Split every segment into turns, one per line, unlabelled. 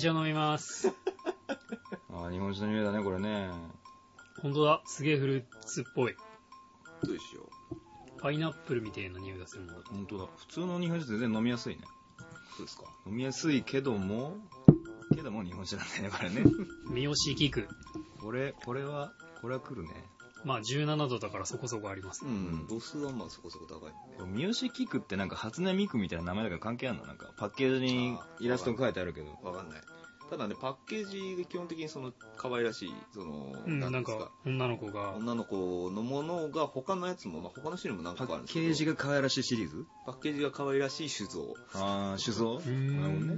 酒を飲みます。
あー日本酒の匂いだね、これね。
本当だ。すげえフルーツっぽい。
どうしよ
パイナップルみたいな匂いがするもん。
本当だ。普通の日本酒全然飲みやすいね。
う。そうですか。
飲みやすいけども、けども日本酒なんだよね、これね。
三好菊。
これ、これは、これは来るね。
まあ17度だからそこそこあります。
うん、度数はまあそこそこ高い。ん
三好菊ってなんか初音ミクみたいな名前だから関係あるの？なんかパッケージにイラスト書いてあるけど。
わかんない。ただね、パッケージが基本的にその、可愛らしい、その、
うん、なん
です
か？女の子が、
女の子のものが他のやつも、まあ、他の種類も何個
パッ
かあるんですけど。
ケージが可愛らしいシリーズ？
パッケージが可愛らしい酒造。
あー、酒造？
うー
なるほどね。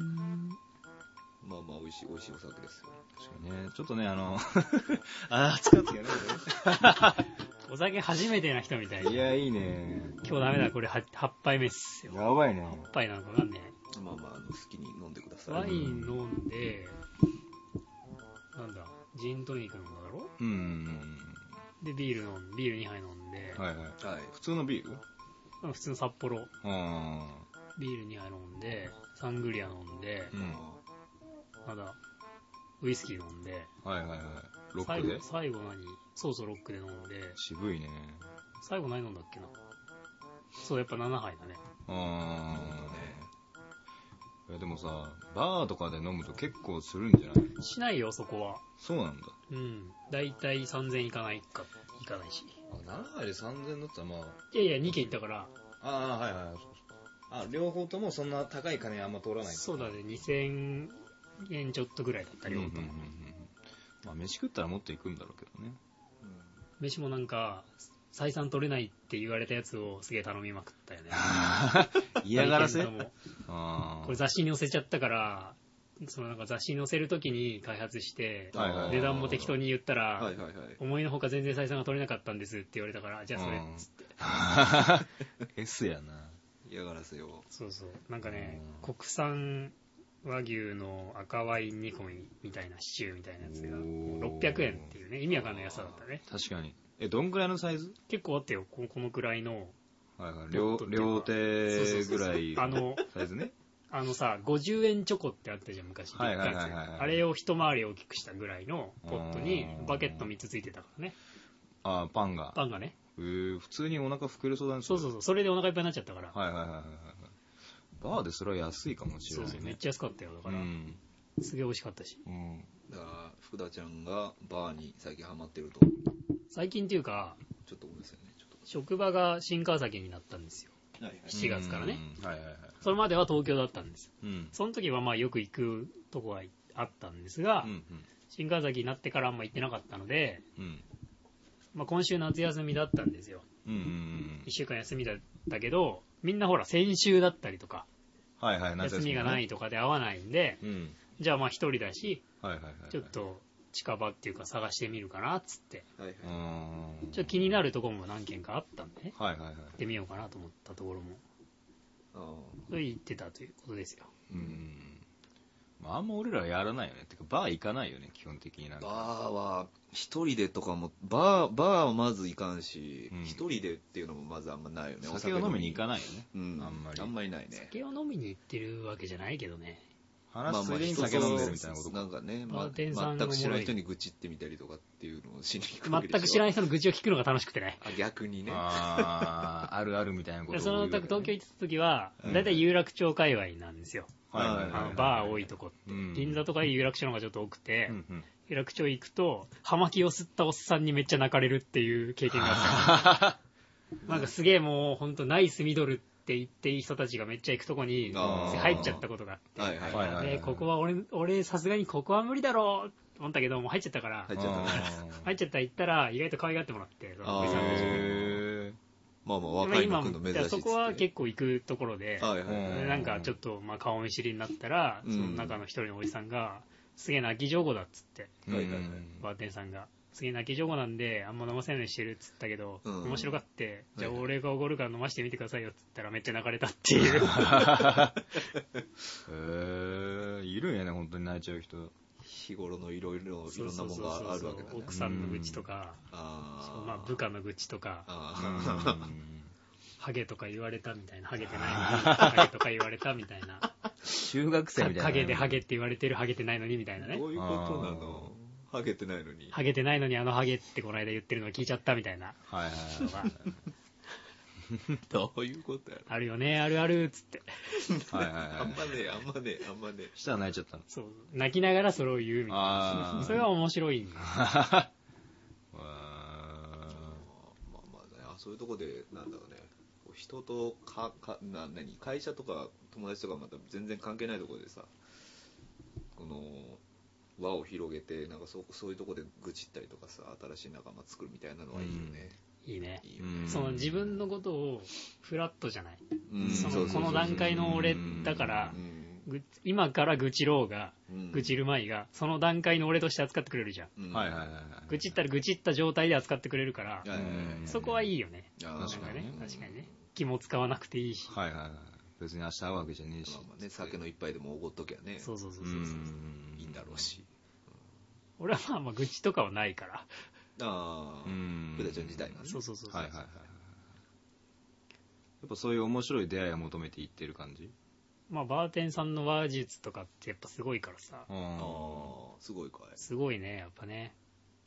ん。
まあまあ美味しい美味しいお酒ですよ
確かにね、ちょっとね、あの、あー、使ってや
お酒初めてな人みたい
いや、いいね。
今日ダメだ、これ 8, 8杯目っすよ。
やばいね。
8杯なのかわかんね
まあまああの好きに飲んでくだ
え。
さい
ワイン飲んで、なんだ、ジントニック飲んだだろ？
うん。
で、ビール飲んビール2杯飲んで、
はいはい。
はい
普通のビール？
普通の札幌、
あ
ビール2杯飲んで、サングリア飲んで
ー。う、ん。
まだ、ウイスキー飲んで、
はいはいはい。ロックで？
最後、最後何そうそうロックで飲んで、
渋いね。
最後何飲んだっけな？そう、やっぱ7杯だね。
あ
なるほどね
ー。いやでもさ、バーとかで飲むと結構するんじゃない？
しないよ、そこは。
そうなんだ。
うん。だいたい3000いかないか、いかないし。
あ、7杯で3000だったらまあ、
いやいや、2軒行ったから、
ああ、はいはい。そうそうあ、両方ともそんな高い金あんま通らない
そうだね、2000円ちょっとぐらいだった、
うんうんうんうん
両方とも。
まあ、飯食ったらもっと行くんだろうけどね。
飯もなんか、採算取れないって言われたやつをすげえ頼みまくったよね。
嫌がらせ？
これ雑誌に載せちゃったから、そのなんか雑誌に載せるときに開発して、値段も適当に言ったら、思いのほか全然採算が取れなかったんですって言われたから、じゃあそれ、
うん
つって。
あ。S やな。
嫌がらせを
そうそう。なんかね
う、
国産和牛の赤ワイン煮込みみたいなシチューみたいなやつが、
おー
600円っていうね、意味わかんない安さだったね。
確かに。え、どんぐらいのサイズ？
結構あったよ、ここのくらいの。
はいはい。両両手ぐらい
あの、
サイズね。
あのさ、50円チョコってあったじゃん、昔。
はいはい
あれを一回り大きくしたぐらいのポットに
うん
バケット3つついてたからね。
あ、パンが。
パンがね。
えー普通にお腹膨れそうだね。
そうそうそう。それでお腹いっぱいになっちゃったから。
はいはいはいはいはい。バーでそれは安いかもしれ
そうそう、めっ
ないね。
ちゃ安かったよ。だから、
うん。
すげえ美味しかったし。
うん。
だから福田ちゃんがバーに最近ハマってると
最近っていうか、
ちょっとごめんなさいね
職場が新川崎になったんですよ。
とはいはい
7月からね。
うん。はいはいはい。
それまでは東京だったんですよ。
うん。
その時はまあよく行くとこがあったんですが、
うん
新川崎になってからあんま行ってなかったので、
うん。うん。
まあ、今週夏休みだったんですよ。
うんうんうん
1。週間休みだったけど、みんなほら先週だったりとか、
はいはい、夏
休みがないとかで会わないんで、
うん。
じゃあまあ一人だし、
はいはいはい。
ちょっ。と近場っていうか探してみるかなっつって、
はいはいう
ーん。
ちょっと気になるところも何軒かあったんでね、
はいはいはい。
行ってみようかなと思ったところも、
あ
それ行ってたということですよ。
うん。まあ、あんま俺らはやらないよね。てか、バー行かないよね、基本的になん
ーバ
か。
ーは一人でとかもバーバーはまず行かんし
うん
一、人でっていうのもまずあんまないよね
酒を飲みに行か
ない
ないよね。
うん
あんまり
あんまりないね
酒を飲みに行ってるわけじゃないけどね。
話すついでに酒飲んでるみたいなことか。
なんかね、
バ
ま全く知らない人に愚痴ってみたりとかっていうのをしに行くわけでしょ
全く知らない人の愚痴を聞くのが楽しくてね。
あ逆にね
ああ、あるあるみたいなこと
でその東京行った時は
う、ん
だいたい有楽町界隈なんですよ。
はいはいはい
あのバー多いとこって。
うん
銀座とか有楽町の方がちょっと多くて、
うんうん
有楽町行くと、葉巻を吸ったおっさんにめっちゃ泣かれるっていう経験があった。なんかすげえもうほんとナイスミドルって言っていい人たちがめっちゃ行くとこに入っちゃったことがあって、
はいはい
はい
ここは俺、俺さすがにここは無理だろうと思ったけど、もう入っちゃったから、
入っちゃったね
入っちゃったら行ったら意外と可愛がってもらって、そのおじさんたちに。
へ
まあまあ若いの
今
の珍しいっつって
そこは結構行くところで、
はいはいはい。
でなんかちょっとまあ顔見知りになったら、
うん。
その中の一人のおじさんが、すげえ泣き上手だっつって、バーテンさんが。すげえ泣き上手なんで、あんま飲ませないようにしてるっつったけど、
うん。
面白がって、じゃあ俺がおごるから飲ませてみてくださいよっつったらめっちゃ泣かれたっていう。
へえいるんやね本当に泣いちゃう人。
日頃のいろいろいろんなものがあるわけだね。
奥さんの愚痴とか、
あー
まあ部下の愚痴とか、ハゲとか言われたみたいな、ハゲてないのに、ハゲとか言われたみたいな、
中学生みたいな。
ハゲでハゲって言われてる、ハゲてないのにみたいなね。
ど。ういうことなの？ハゲてないのに。
ハゲてないのにあのハゲってこの間言ってるの聞いちゃったみたいな。
はいはいはい。
どういうことやろ
あるよね、あるある、つって。
はいはいはい
あん。まね、あんまね、あんまね。
したら泣いちゃったの。
そう。泣きながらそれを言うみたいな。それは面白いんだ。
わ
まあまあね、あそういうとこで、なんだろうね、こう人とか、かな何会社とか友達とかまた全然関係ないところでさ、この、輪を広げて、なんかそうそういうとこで愚痴ったりとかさ、新しい仲間作るみたいなのはいいよね。
いいね。
いいよね。
その自分のことをフラットじゃない。
うん
その
そうそうそう
この段階の俺だから
う、ん
ぐ今から愚痴ろうが、
うん
愚痴る前が、その段階の俺として扱ってくれるじゃん。
うん
はいはいはいはい。
愚痴ったら愚痴った状態で扱ってくれるから
はい、はいはい
うん
そこはいいよね。
あー
確かにね
確かにね。気も使わなくていいし。
はいはいはい。別に明日会うわけじゃねえし
まあ。まあね、酒の一杯でもおごっときゃね、
そうそうそう
う
そう。
ん。
だろうし。
俺はまあまあ愚痴とかはないから。
ああ、
うん。
福田ちゃん自体がね。
そうそうそうそう。
はいはいはい。やっぱそういう面白い出会いを求めていってる感じ？
まあバーテンさんの話術とかってやっぱすごいからさ。
うん。
ああ、すごいかい。
すごいね、やっぱね。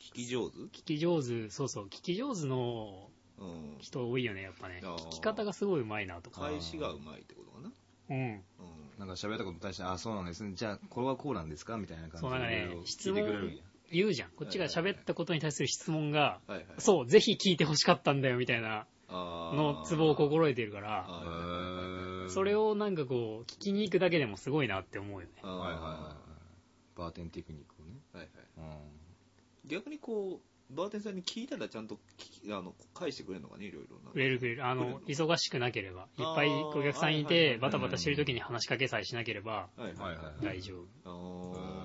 聞き上手？
聞き上手、そうそう、聞き上手の
うん。
人多いよね、やっぱね。聞き方がすごいうまいなとか。
返しがうまいってことかな？
うん。
うん。
なんか喋ったことに対して、あ、そうなんですね。じゃあ、これはこうなんですか？みたいな感じ
そうなんかね質問言うじゃん。こっちが喋ったことに対する質問が、
はいはい。
そう、ぜひ聞いてほしかったんだよ、みたいなのツボを心得てるから、それをなんかこう、聞きに行くだけでもすごいなって思うよね。
はいはいはい。バーテンテクニックをね。
はいはい
うん。
逆にこう、バーテンさんに聞いたらちゃんと聞きあの返してくれるのかね、いろいろな。
くれるくれる。あの忙しくなければ、いっぱいお客さんいて
は、い
バタバタしてる時に話しかけさえしなければ大丈夫。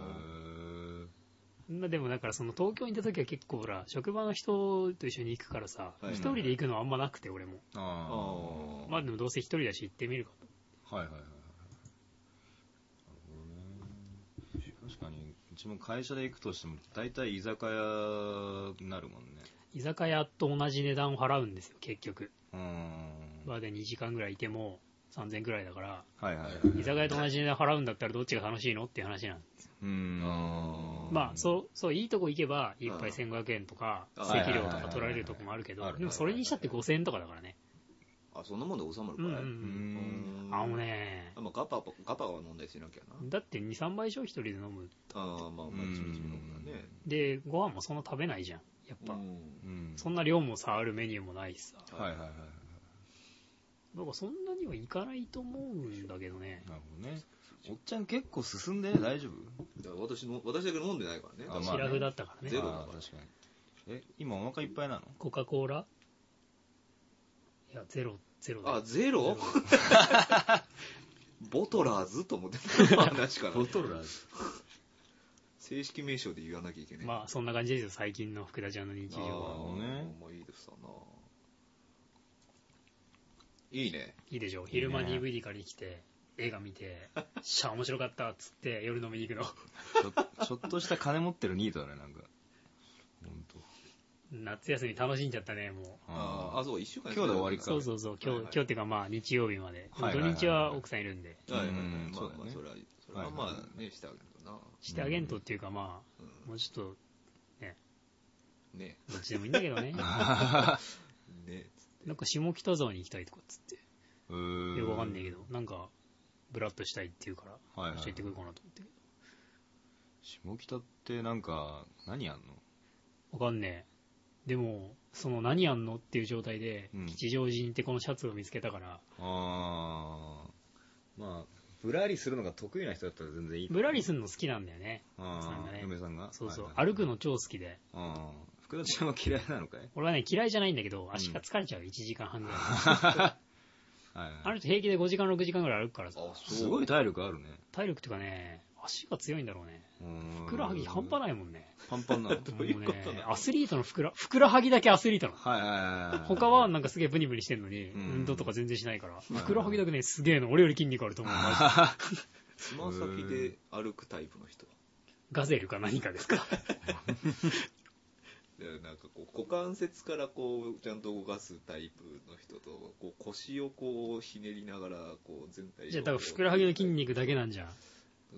まあでもだからその東京にいた時は結構ほら、職場の人と一緒に行くからさ、
はい
一人で行くのはあんまなくて俺も。
あ
あー。
まあでもどうせ一人だし行ってみるかと。
ー。はいはいはい。確かに、うちも会社で行くとしても、大体居酒屋になるもんね。
居酒屋と同じ値段を払うんですよ、結局。
うん。
バーで2時間ぐらいいても3000円ぐらいだから、
はいはいはい。
居酒屋と同じ値段払うんだったらどっちが楽しいのっていう話なんですよ。
うん。
まあ、そう、そう、いいとこ行けば、一杯1500円とか、
あ
席料とか取られるとこもあるけどでもそれにしたって5000円とかだからね。
あ、そんなもんで収まるかい
うんうん。あのね
あ、まあ、ガパ、ガパは飲んだりしなきゃな。
だって2、3杯以上一人で飲む。
ああ、まあまあ、ちびちび飲むからね。
で、ご飯もそんな食べないじゃん。やっぱ。そんな量もさ、あるメニューもないしさ。
はいはいはいはい。
だからそんなにはいかないと思うんだけどね。
なるほどね。おっちゃん結構進んで大丈夫
私の、私だけ飲んでないからね。
あまあね
シラフだったからね。
ゼロだから
確かに。え、今お腹いっぱいなの
コカ・コーラいや、ゼロ、ゼロだよ
あ、ゼロ？ボトラーズ？と思ってた話から。
トルラー
正式名称で言わなきゃいけない。
まあ、そんな感じですよ、最近の福田ちゃんの日常
あ
は。
ー
ね
まあいいですわな。いいね。
いいでしょ昼間 DVD 借りに来て、映画見て、しゃあ面白かったっつって夜飲みに行くの。
ちょちょっとした金持ってるニートだね、なんか。
夏休み楽しんじゃったね、も
あーあ、そう、一週間
う。
今日で終わりか
そうそうそう、今日、今日っていうかまあ日曜日まで。土日は奥さんいるんで、
はいはいはい。
うん
まあ
そ
れは、それはまあね、してあげるとな。
してあげんとっていうかまあ、
う
もうちょっと、
ん。ね。
どっちでもいいんだけど ね。
ね。
なんか下北沢に行きたいとかっつって、
うーん。
よくわかんないけど、なんか、ブラッとしたいって言うから、教えてくるかなと思って。
下北ってなんか、何やんの？
わかんねえ。でも、その何やんのっていう状態で
うん、
吉祥寺に行ってこのシャツを見つけたから、
あー。まあ、ぶらりするのが得意な人だったら全然いい。
ブラリするの好きなんだよね。
あ
んがね
嫁さんが？
そうそう。
はいはい
歩くの超好きで。
あー。福田ちゃんは嫌いなのかい？
俺はね、嫌いじゃないんだけど、足が疲れちゃう、1時間半ぐらい。
はいはい。
あの人平気で5時間、6時間ぐらい歩くからさ、
あ、そう。
すごい体力あるね。
体力っていうかね、足が強いんだろうね。
ふ
ふくらはぎ半端ないもんね。
パンパンなの。
どういうこと
ねアスリートのふくら、ふくらはぎだけアスリートなの。
はいはいはいはい。
他はなんかすげえブニブニしてんのに、
うん
運動とか全然しないから、
い
ふくらはぎだけね、すげえの。俺より筋肉あると思う。
つま 先で歩くタイプの人。
ガゼルか何かですか？
でなんかこう股関節からこうちゃんと動かすタイプの人とこう腰をこうひねりながらこう全体を
じゃあ多分ふくらはぎの筋肉だけなんじゃん。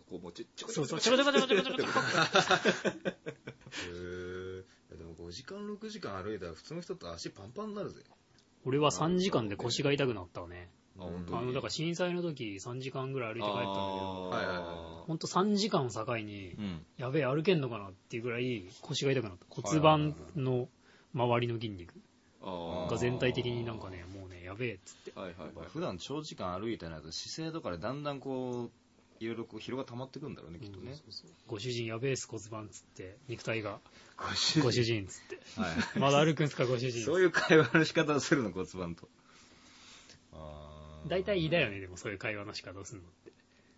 こうもうちょちょこちょこ。
そうそう、ちょこちょこちょこちょこちょこちょこ。
へえでも5時間6時間歩いたら普通の人って足パンパンになるぜ。
俺は3時間で腰が痛くなったわね。
あ本当に？
あの、だから震災の時3時間ぐらい歩いて帰ったんだけど、
はいはいはい。
ほんと3時間を境に、
うん。
やべえ、歩けんのかなっていうぐらい腰が痛くなった。骨盤の周りの筋肉。
あ
が全体的になんかね、もうね、やべえっつって。
はいはいはい。
普段長時間歩いてないと姿勢とかでだんだんこういろいろこう疲労が溜まってくんだろうねきっとね、
ご主人やべえっす骨盤っつって、肉体が、
ご主
ご主人っつって。
はい
まだ歩くんすか、ご主人。
そういう会話の仕方をするの骨盤とあー
大体胃だよね、でもそういう会話の仕方をするのって。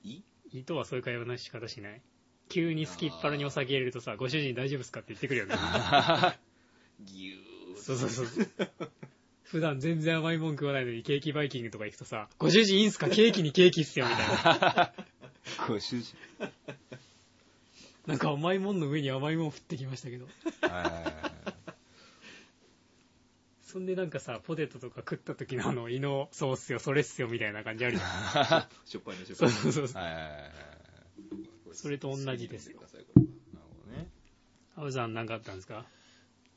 い？
胃とはそういう会話の仕方しない？急に好きっ腹にお酒入れるとさ、ご主人大丈夫っすかって言ってくるよね。
ぎゅー
そうそうそう。普段全然甘いもん食わないのにケーキバイキングとか行くとさ、ご主人いいんすか？ケーキにケーキっすよみたいな。
ご主人
なんか甘いもんの上に甘いもん降ってきましたけど。そんでなんかさ、ポテトとか食った時のあの胃のそうっすよ、それっすよみたいな感じあるじゃん。
しょっぱいのしょっ
そ
ぱい
うそうそうそう。それと同じですよ
なる
ほどね
アブさんなんかあったんですか？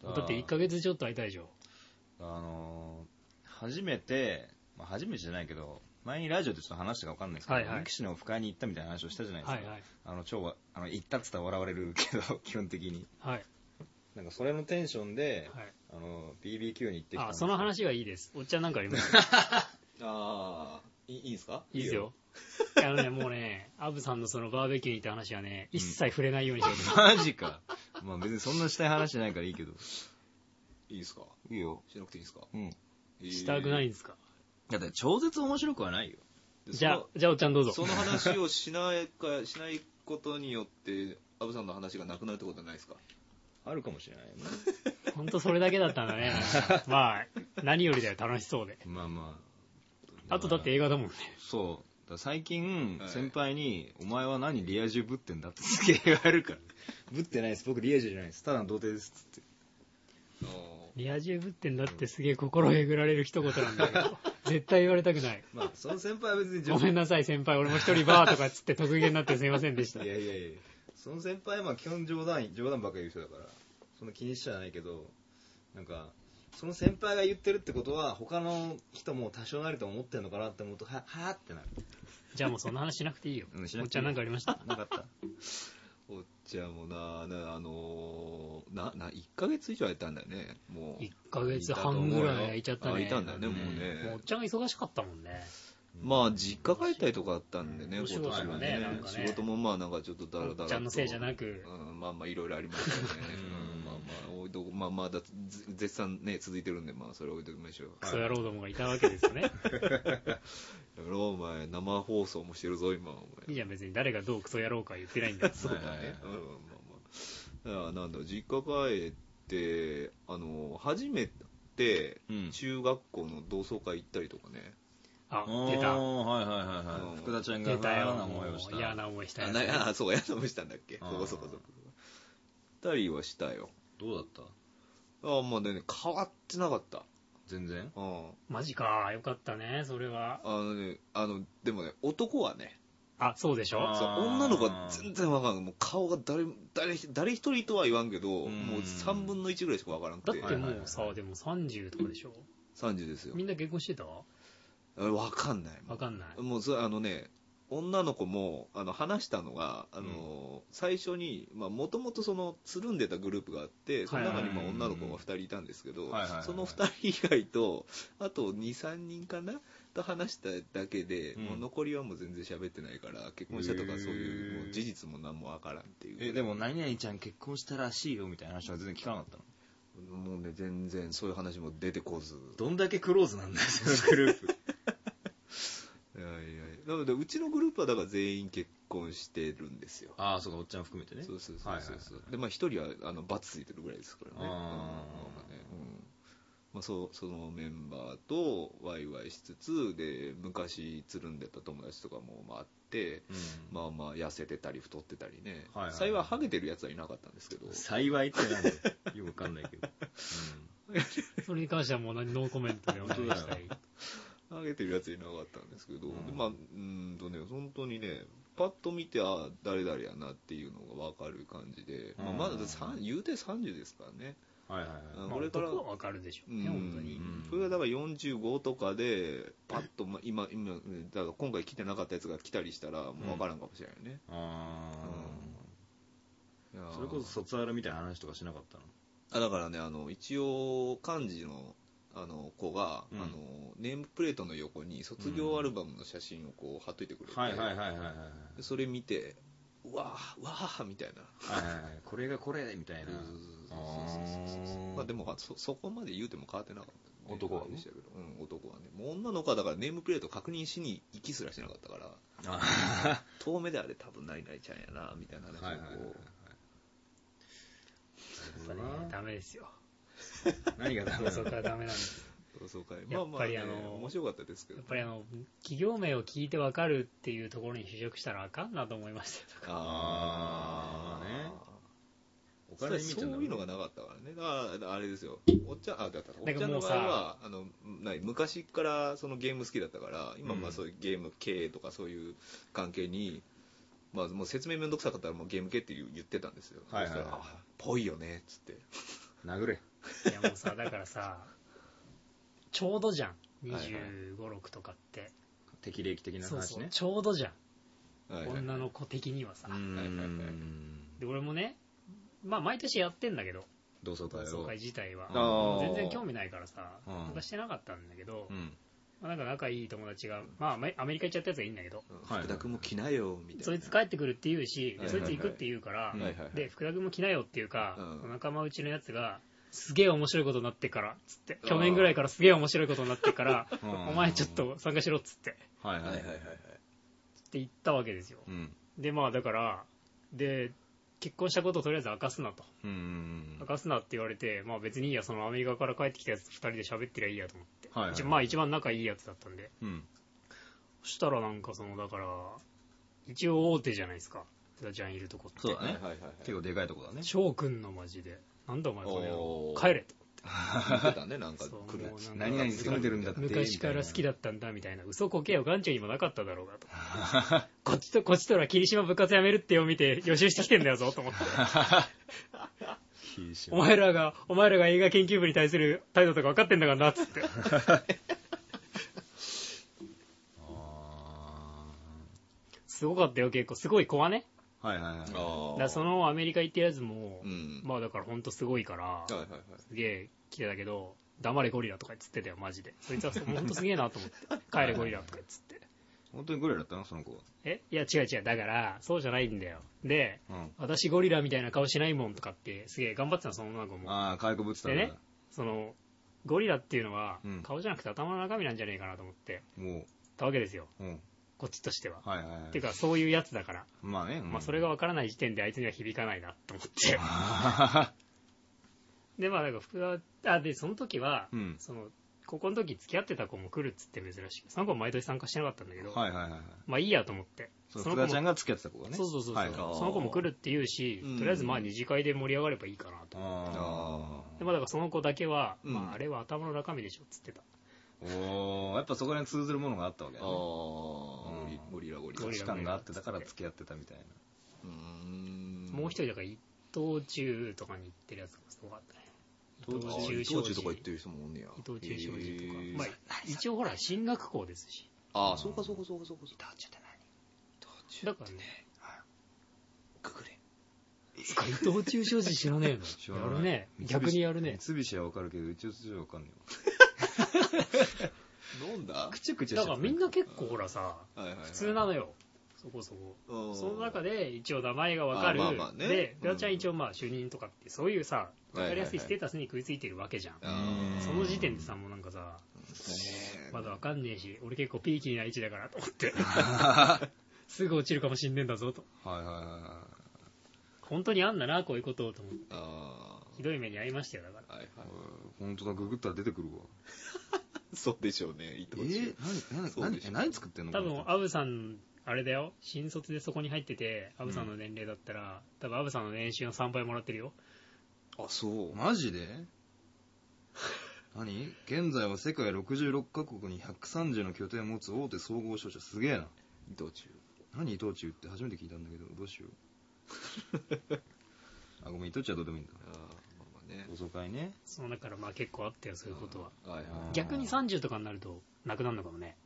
だって1ヶ月ちょっと空いたでしょ。
あのー初めて、まあ、初めてじゃないけど前にラジオでちょっと話したか分かんないですけど、
はいはい。
力士のオフ会に行ったみたいな話をしたじゃないですか、
はいはい。
あの超わあの行ったっつったら笑われるけど 基本的に。
はい。
なんかそれのテンションで、
はい。
あの BBQ に行ってきたん
あ、その話はいいです。おっちゃんなんかあります？
ああいいんすか？
いいですよ。あのね、もうね、アブさんのそのバーベキューに行った話はね、一切触れないようにしてください。
マジか。まあ別にそんなしたい話じゃないからいいけど。
いいですか？
いいよ。
しなくていいですか？
うん。
したくないんですか？
だって超絶面白くはないよ。
で
じゃあ、じゃあおっちゃんどうぞ。
その話をしないかしないことによってアブさんの話がなくなるってことはないですか？
あるかもしれないよね。
ほんとそれだけだったんだね。まあ、何よりだよ、楽しそうで。
まあまあ。
あとだって映画だもんね。
そう。最近
はい。
先輩に、お前は何リア充ぶってんだってすげえ言われるから。ぶってないです。僕リア充じゃないです。ただの童貞ですっつって。
リア充ぶってんだってすげえ心えぐられる一言なんだけど、絶対言われたくない。
まあその先輩は別に
ごめんなさい先輩、俺も一人バーとかっつって得意げになってすいませんでした
い。やいやいやその先輩はまあ基本冗談冗談ばっかり言う人だからそんな気にしちゃないけどなんかその先輩が言ってるってことは他の人も多少なりとも思ってるのかなって思うとははーってなる
じゃあもうそんな話しなくていいよ。
うんしなくていい
おっちゃんなんかありました？
なかった
おっちゃんもななあのーなな1ヶ月以上やったんだよね。もう。
1ヶ月半ぐらい空いちゃったね。
あいたんだよねもう
もうお
ね
っちゃんが忙しかったもんね。
まあ実家帰ったりとかあったんでね
うん。
今年は
ね。ね
仕事もまあなんかちょっとだらだらと。
おっちゃんのせいじゃなく。
うん、まあまあいろいろありましたよね。
うん。
うん。まあまあおいどまあまだず絶賛ね続いてるんでまあそれ置いときましょう。
クソ野郎どもがいたわけですよね。
やめろお前。生放送もしてるぞ今お
いい
前
じゃん別に誰がどうクソ野郎か言ってないんだよ。
そうだね、うん。まなんだ実家帰ってあの初めて
うん。
中学校の同窓会行ったりとかね、
あ、出た。
はいはいはいはい、
うん。
福田ちゃんが
出たよ。
嫌な思いをした。
嫌な思いした
あ
やつ。
なあそうやなもしたんだっけ？
あー。
そうそうそう。そう二人はしたよ。
どうだった？
ああまあね変わってなかった。
全然？
うん。
マジか。よかったね、それは。
あのねあのでもね男はね
あ、そうでしょ？
そう女の子は全然わからんもう顔が誰誰誰一人とは言わんけど、
うん。
もう3分の1ぐらいしかわからんくて。
だっても
はいはいはい。
うさ、でも30とかでしょ
？30ですよ。
みんな結婚してた？
あわかんない
わかんない。
もうあのね女の子もあの話したのがあの、最初にもともとそのつるんでたグループがあってその中にまあ女の子が2人いたんですけど、
はいはいはい
その2人以外とあと23人かな？と話しただけで、
うん。
もう残りはもう全然喋ってないから結婚したとかそういうもう事実も何もわからんっていう。
えでも何々ちゃん結婚したらしいよみたいな話は全然聞かなかったの？
もうね全然そういう話も出てこず。
どんだけクローズなんだよその グループ。
いやいやなのでうちのグループはだから全員結婚してるんですよ。
ああそうかおっちゃん含めてね。
そうそうそうそうそう、
はいはい
でまあ一人はあのバツついてるぐらいですからね。
あー。
うん。まあまあねまあ、そうそのメンバーとワイワイしつつで昔つるんでた友達とかもまああって、
うん。
まあまあ痩せてたり太ってたりね、
はいはい
幸いハゲてるやつはいなかったんですけど。
幸いってなんでよくわかんないけど。
それに関してはもう何ノーコメントでお願いしたい。
ハゲてるやついなかったんですけど、
うん。
でまあうんとね本当にねパッと見てあ誰々やなっていうのが分かる感じで、まあ、まだ言うて30ですからね
はいはいはい。
まあ、
これから
男はわかるでしょ。うね、
うん
本当に。
うん。
それがだから45とかでパッと、まあ、今今だから今回来てなかったやつが来たりしたらもう分からんかもしれないよね、
あ
いやー。
ーそれこそ卒アルみたいな話とかしなかったの？
あだからねあの一応幹事のあの子が、
うん。
あのネームプレートの横に卒業アルバムの写真をこう貼っといてくれて、
はいはいはいはいはいはい。
でそれ見てうわーうわーみたいな。
はいはいはい。これがこれみたいな。あ
まあでもそそこまで言うても変わってなかった、
男はね
あれでしたけど、うん、男はね。もう女の子はだからネームプレート確認しに行きすらしなかったから
あ
遠目であれ多分ないないちゃんやなみたいな話をこう、
ダメですよ。
何がダメなの？
そこはダメなんです。
そうそうかい。
やっぱり
まあまあ、ね
あの
面白かったですけど
やっぱりあの、企業名を聞いてわかるっていうところに就職したらあかんなと思いましたよ。
あ
あーね。お
そ
金見ちゃ
そういうのがなかったからね。だからあれですよ。おっちゃんあだった。おっちゃんの場合はあのない昔からそのゲーム好きだったから今まあそういうゲーム系とかそういう関係に、まあ、もう説明めんどくさかったらもうゲーム系って言う言ってたんですよ、
はいはいはい。
そしたらあぽいよねっつって。
殴れ。
いやもうさ、だからさ、ちょうどじゃん。
はいはい
25、6とかって。
適齢期的な
そうそう、
話ね。
ちょうどじゃん。
はいはい
女の子的にはさ
う。ん
はいはいはい
で、俺もね、まあ毎年やってんだけど、
同窓会を
同窓会。自体は。全然興味ないからさ、
うん
参加してなかったんだけど、
うん。
まあ、なんか仲いい友達が、まあアメアメリカ行っちゃったやつはいいんだけど、
うん
はい
福田君も来なよみたいな
そいつ帰ってくるって言うし、で
はい
そいつ行くって言うから、
うん
はいはいはい
で、福田君も来なよっていうか、
うん
仲間内のやつが、すげえ面白いことになってから、つって、去年ぐらいからすげえ面白いことになってから、
うん
お前ちょっと参加しろっつって、
はいはいい
ははいはいはい
って言ったわけですよ。
うん。
で、まあだから、で、結婚したことをとりあえず明かすなと。明かすなって言われて、まあ別にいいや、そのアメリカから帰ってきたやつと二人で喋ってりゃいいやと思って。
はいはい
一まあ一番仲いいやつだったんで。
うん。
そしたらなんかその、だから、一応大手じゃないですか。福田ちゃんいるとこって。
そうだね
はいはいはいはい
結構でかいとこだね。
翔くんのマジで。なんだお前これ
おー
帰れと。
言ってたねなんか
そう
来る
もうなんか
何々勤めてるんだって。
昔から好き
だ。
だったんだみたいな。嘘こけよ、眼中にもなかっただろうがと。こっちと、こっちとら霧島部活やめるってよ見て予習してきてんだよぞと思って。お前らが、お前らが映画研究部に対する態度とか分かってんだからな、つって。
あ
すごかったよ、結構。すごい子はね。
ーはいはいはい。
あ
だか
ー
らそのアメリカ行ってるやつも、
うん
まあだからほんとすごいから、
はいはいはい
すげえ来てたけど、黙れゴリラとか言ってたよ、マジで。そいつはほんとすげえなと思って。帰れゴリラとか言って。
本当にゴリラだったのその子は。
え？いや違う違う。だから、そうじゃないんだよ。で、
うん。
私ゴリラみたいな顔しないもんとかって、すげえ頑張ってたの、その女の子も。
ああ、開口ぶってたんだ
でね。その、ゴリラっていうのは
うん、
顔じゃなくて頭の中身なんじゃねえかなと思って、
も
たわけですよ。
う、うん。
こっちとしては。
はいはいはい。
っていうか、そういうやつだから。
まあね。うん
まあ、それが分からない時点であいつには響かないなと思って。で、まあ、なんか福田、あ、で、その時は、
うん
その、高校の時付き合ってた子も来るっつって珍しく。その子も毎年参加してなかったんだけど、
はいはいはいはい。
まあいいやと思って。
そ
の子
ちゃんが付き合ってた子がね。
そうそうそうそう、
はいはい
その子も来るって言うし、
うん
とりあえずまあ二次会で盛り上がればいいかなと。
あ
で、まあだからその子だけは、
うん
まああれは頭の中身でしょっつってた。
あ。おー、やっぱそこに通ずるものがあったわけだ
あ
ね。
ーゴリゴリラゴリラ
価値観があってたから付き合ってたみたいな。
うーん
もう一人だから伊藤忠とかに行ってるやつがすごかったね。伊藤
あ
忠
伊藤
商事
忠とか言ってる人もおんねや
伊藤忠商事とかまあ一応ほら進学校ですし。
ああそうかそうかそうかそうかそうか
だからね、
ググれ
伊藤忠商事知らねえの？やるね。逆にやるね。
三菱はわかるけど、うちはわかんない
なんだ？
くちゃくちゃ
だからみんな結構ほらさ、
はいはいはい
普通なのよ。そこそこ。
うん
その中で一応名前がわかる
あ。まあまあね
で、
うん
ベアちゃん一応まあ主任とかって、そういうさ、わかりやすいステータスに食いついてるわけじゃん。その時点でさ、もうなんかさ、
ね
まだわかんねえし、俺結構ピーキーな位置だからと思って。すぐ落ちるかもしんねえんだぞと。
はいはいは
本当にあんだな、こういうことをと思って。
あ
ひどい目に遭いましたよ、だから。
はいはい。
本当だ、ググったら出てくるわ。
そうでしょうね、伊
え
藤忠。
ー、何、何、何、何作ってんの？
多分、アブさん、あれだよ、新卒でそこに入ってて、アブさんの年齢だったら、多分アブさんの年収の3倍もらってるよ。
あ、そう。
マジで？何？現在は世界66カ国に130の拠点を持つ大手総合商社すげえな。
伊藤忠。
何？伊藤忠って初めて聞いたんだけど、どうしよう。あ、ごめん、伊藤忠はどうでもいいんだ。
あね。
同窓会ね。
そう、だからまあ結構あったよ、そういうことは。
はいはい。
逆に30とかになると、なくなるのかもね。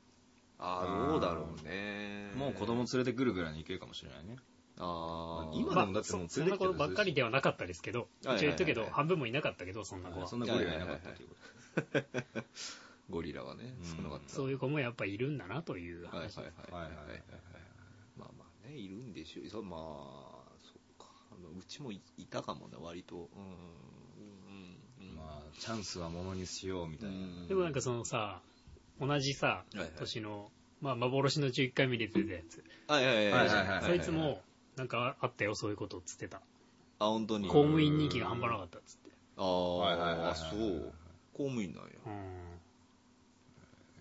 ああ、どうだろうね。
もう子供連れてくるぐらいに行けるかもしれないね。
ああ。
今
まあ
でもだってもう
そそんな子ばっかりではなかったですけど、一応
はいはいはい
言っとくけど、半分もいなかったけど、そんな子は
そ。んなゴリラいなかったということ。
ゴリラはね、
うん
少なかった。
そういう子もやっぱいるんだなという
はいはい
話。
はいはいはいはい。まあまあね、いるんでしょう。そうまあ、そうか。あのうちもいいたかもね、割と。うん。
チャンスはものにしようみたいな。
うん
でもなんかそのさ、同じさ
はいはい、
年の、まあ幻の11回目で出てたやつ。
はいはいはい
はい
そいつも、なんかあったよ、そういうことっつってた。
あ、本当に。
公務員人気が半端なかったっつって。
ああ、
はいはいはいはい
あ、そう。公務員なんや。
うん
い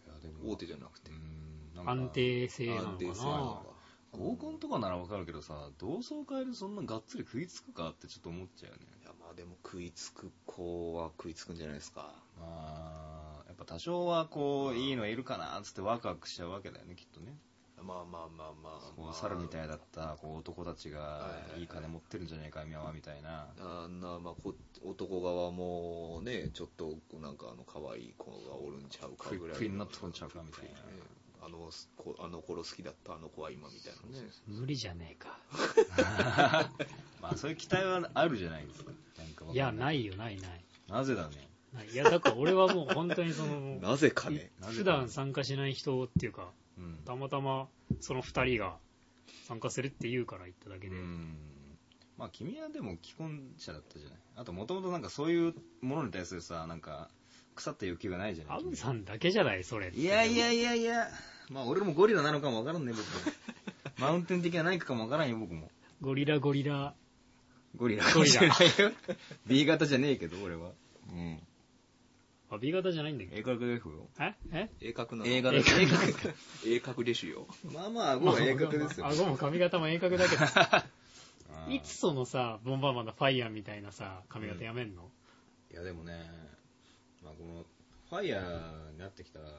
やでも
大手じゃなくて
安定性なの
安定性
かな
なの
合コンとかならわかるけどさ、同窓会でそんながっつり食いつくかってちょっと思っちゃうよね。
いや、まあでも食いつく子は食いつくんじゃないですか。
まあ、やっぱ多少はこう、いいのいるかなっつってワクワクしちゃうわけだよね、きっとね。
まあまあまあまあ、
こ
まあ。
う猿みたいだったこう男たちが
はいはい
金持ってるんじゃねえか、宮はみたいな。
あんな、まあ、こ男側もね、ちょっとなんかあの可愛い子がおるんちゃうか
食い
ぐらい。
食いになっとんちゃうかみたいな
のこあの頃好きだったあの子は今みたいなね。
無理じゃねえか。
まあそういう期待はあるじゃないですか。なんかわかん
いや、ないよ、ないない。
なぜだね？
ないいや、だから俺はもう本当にその、
なぜかね。
普段参加しない人っていうか、
うん。
たまたまその二人が参加するって言うから行っただけで。
うん。まあ君はでも既婚者だったじゃない？あともともとなんかそういうものに対するさ、なんか腐った欲求がないじゃない。
アブさんだけじゃない、それ。
いやいやいやいや、まあ俺もゴリラなのかもわからんね、僕も。マウンテン的な何かかもわからんよ、僕も。
ゴリラゴリラ。
ゴリラ。
ゴリラ
かもしれないよ B 型じゃねえけど、俺は。
うん。
あ、B 型じゃないんだけ？ど。
A 角 F よ。
え？え？
鋭角なの。
A 型、
A
A
角
角。
鋭角 でしゅよ。
まあまあ、顎は A 角ですよ。
顎も髪型も鋭角だけど、
あー
いつそのさ、ボンバーマンのファイヤーみたいなさ、髪型やめんの、
いやでもね、まあこの、ファイヤーになってきたのは、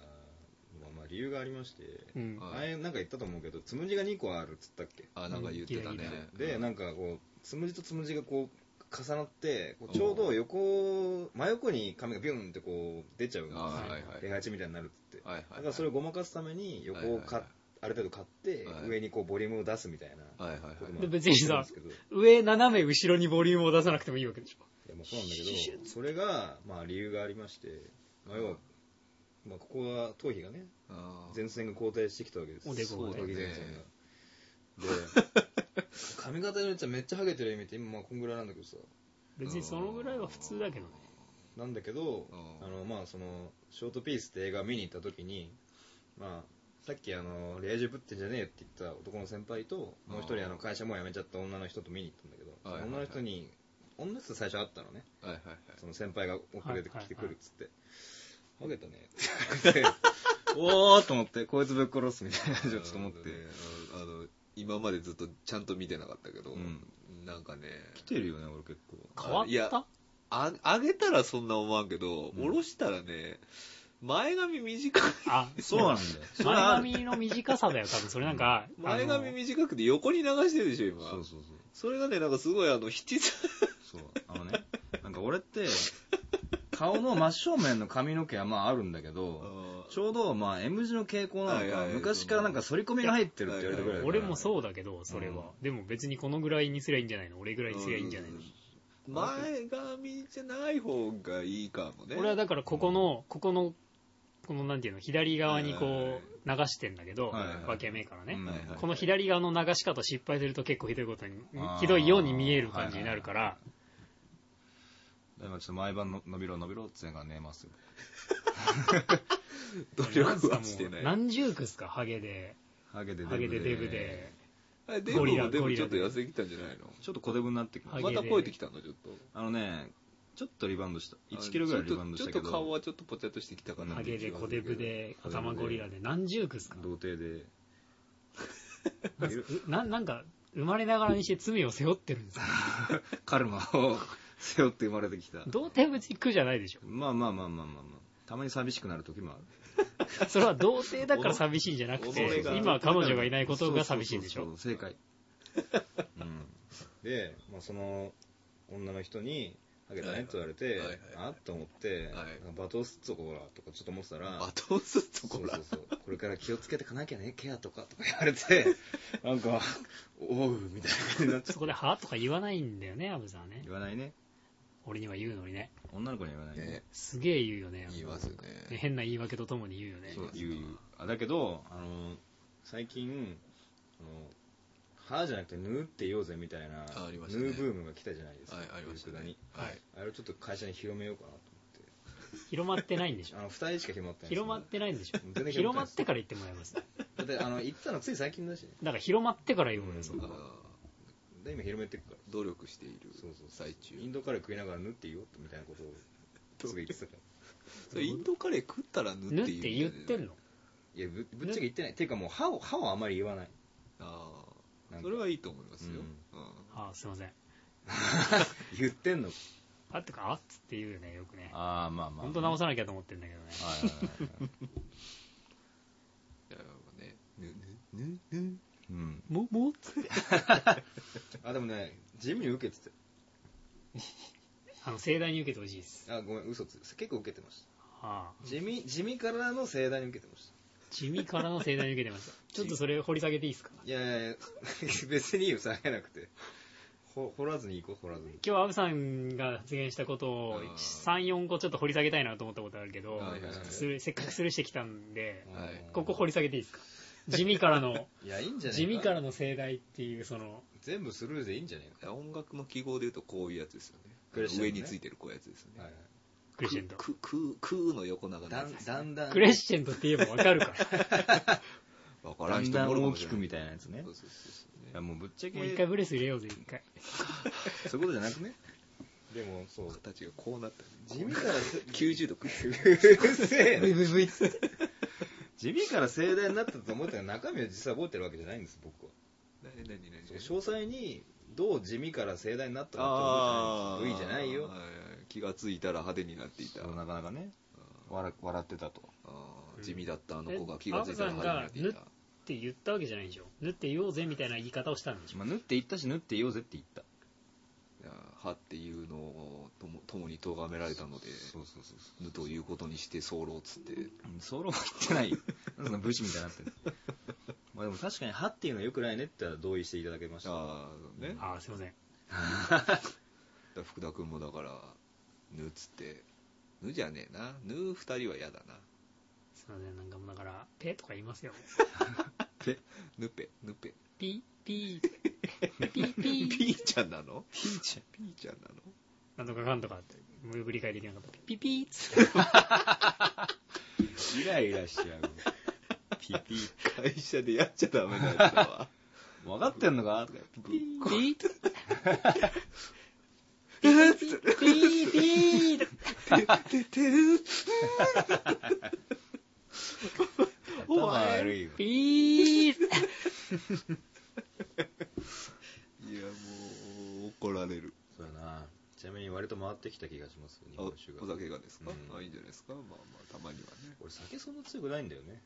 まあ理由がありまして、
うん。
はい
前なんか言ったと思うけど、つむじが2個あるっつったっけ？
あ、なんか言ってたね。
で、なんかこう、つむじとつむじがこう、重なって、こうちょうど横、真横に髪がビュンってこう出ちゃうんですよ。
あはいはい
出がちみたいになるっつって。
はいはい。
だからそれをごまかすために横をか、
はいはい
ある程度買って、
はい
上にこうボリュームを出すみたいな。
はいはいはい。
ことも
で別にさ
あるんですけどい
上斜め後ろにボリュームを出さなくてもいいわけでしょ。
やまあそうなんだけど、それが、まあ理由がありまして、まあ要は、まあここは頭皮がね、前線が後退してきたわけです。
おでこがね。
頭皮前線が。で、髪型によっちゃめっちゃハゲてる意味って今まあこんぐらいなんだけどさ、
別にそのぐらいは普通だけどね。
なんだけど、
うん
あの、まあその、ショートピースって映画見に行った時に、まあ、さっきあの、レア充ぶってんじゃねえって言った男の先輩と、もう一人あの会社もう辞めちゃった女の人と見に行ったんだけど、女の人に、女の人と最初会ったのね。
はいはいはい。
その先輩が遅れてきてくるっつって、ハゲたねって言われて、おーと思って、こいつぶっ殺すみたいな感じをちょっと思って、
あの、あの今までずっとちゃんと見てなかったけど、
うん
なんかね、
来てるよね、俺結構。
変わっ
いや
た
あ上げたらそんな思わんけど、
うん
下ろしたらね、前髪短い。
あ、
そうなんだ
前髪の短さだよ、多分。それなんか、
前髪短くて横に流してるでしょ、今。
そうそうそう。
それがね、なんかすごいあの、七つ、
そう。あのね、なんか俺って、顔の真正面の髪の毛はまああるんだけど、ちょうどまあ M 字の傾向なのか、昔からなんか反り込みが入ってるって言われたぐらいだから
俺もそうだけど、それは。でも別にこのぐらいにすりゃいいんじゃないの？俺ぐらいにすりゃいいんじゃないの？
前髪じゃない方がいいかもね。
俺はだからここの、ここの、このなんていうの、左側にこう流してんだけど、分け目からね。
うん。
はいはい。
この左側の流し方失敗すると結構ひどいことにひどいように見える感じになるから、
今ちょっと毎晩の伸びろ伸びろって言うのが寝ますよ。
努力はしてない。
何十区っすか、ハゲで、
ハゲで
ハゲでデブで。
あデブ
ゴリラ
もでも
ゴリラ
ちょっと痩せてきたんじゃないの？
ちょっと小デブになってきま
ハゲで。
また超えてきたの、ちょっと。
あのね、ちょっとリバウンドした。1キロぐらいリバウンドしたけ
ちょっと顔
ど
はちょっとぽちゃっとしてきたかな
ハゲで小デブで頭ゴリラで何十区っすか？
童貞で。
ななんか生まれながらにして罪を背負ってるんですか？
カルマを背負って生まれてきた。
童貞別に苦じゃないでしょ。
まあまあまあまあまあまあ。たまに寂しくなる時もある。
それは童貞だから寂しいんじゃなくて今は彼女がいないことが寂しいんでしょ。
そう正解、うん、で、まあ、その女の人に「ハゲだね」って言われて、
はいはい
あっと思って、
はい。
罵倒すっぞこらとかちょっと思ってたら
バトンスッとこら。
そうそうそう。これから気をつけてかなきゃねケアとかとか言われて なんか「おう」みたいな感じになっちゃって。
そこで「は?」とか言わないんだよねアブさんはね。
言わないね
俺には言うのにね。
女の子には言わないね。
ね。
すげえ言うよね。
言いますよ
ね
ね
変な言い訳とともに言うよね。
そう言う言う。あだけどあの最近あの歯じゃなくて「ぬ」って言おうぜみたいな
あありましたね。
ヌーブームが来たじゃないですか、
はいありましたね。はい。
あれをちょっと会社に広めようかなと
広まってないんでしょ？
思ってあの2人しか広まってない
広まってないんでしょ？
全然
広まってから言ってもらいます？だ
だってあの言ったのつい最近だしね。
から広まってから言おうよそこ
あ
で今広めてくから
ー努力している
そうそう
最中。
インドカレー食いながら「ぬ」って言おうみたいなことを すぐ言ってたから。
それインドカレー食ったらぬ
ぬって
って言
ってんの？
いやぶぶっちゃけ言ってない。っていうかもう歯を歯をあまり言わない。
ああ。それはいいと思いますよ、
うん。
うん。
ああすいません。
言ってんの？
あってかあっつって言うよねよくね。
ああまあまあ
本当直さなきゃと思ってんだけどね。
はいはいはいはい。
いやねぬぬぬぬ
うん。
ももっ
あでもね地味に受けてて
あの盛大に受けてほしいです
あごめん嘘つ結構受けてまし
ああ
た地味地味からの盛大に受けてました
地味からの盛大に受けてましたちょっとそれ掘り下げていいですか
いやいやいや別にいいよ下げなくて掘らずに行こう掘らずに
今日アブさんが発言したことを34個ちょっと掘り下げたいなと思ったことあるけど、
はいはいはい
せっかくスルーしてきたんで
はい
ここ掘り下げていいですか 地味からの
いやいいんじゃない
地味からの盛大っていうその。
全部スルーでいいんじゃない？
いや音楽の記号で言うとこういうやつですよね。
クレッシェンドね。
上についてるこういうやつですよね、
か、はい。
クレッシェンド。
くくくーの横長の
だん
やつです
だんだん
クレッシェンドって言えばわかるから。
わからん人
だんだん
もおるかもしれない。
大きくみたいなやつね。
そうそうそうそう。
いやもうぶっちゃけ。
もう一回ブレス入れようぜ一回。
そういうことじゃなくね？でもそう。
形がこうなった。
地味から
90度くっつ
うるせえ
ブイブイブイ
地味から盛大になったと思ったら中身を実際覚えてるわけじゃないんです僕は。
何何何
そう詳細にどう地味から盛大になったかって覚えてないんです V じゃないよ。
気がついたら派手になっていた。
そうなかなかね。笑笑ってたと。
地味だったあの子が
え
気がついたら派手になっていた。
って言ったわけじゃないんでしょ。縫って言おうぜみたいな言い方をしたんでしょ。
まあ縫って言ったし縫って言おうぜって言った。
いや歯っていうのをとも共に咎められたので
そうそうそうそ
ぬということにして候っつって。
うソロは言ってない。よなんでそんな武士みたいになってんの まあでも確かに歯っていうのは良くないねって同意していただけました。
ああね。
ああすいません。
だ福田君もだからぬっつってぬじゃねえな。ぬ二人は嫌だな。
すいません。なんかもうだからペとか言いますよ。
ぬぺぬぺ。
ピー ピー。ピーピ
ちゃんなの？ピーちゃん。ピーちゃんなの？
なんとかかんとかってもう理解できなかった。ピーピーっつって。
イライラしちゃうピピ
会社でやっちゃダメなやつだわ
分かって。んのかとかピピ
ピーピーピーピー
て。てる
頭悪いよ
ピー
いやもう怒られる
ちなみに割と回ってきた気がします日
あ
本酒が。
お酒がですか、
うん。
あいいんじゃないですか？まあまあたまにはね。
俺酒そんな強くないんだよね。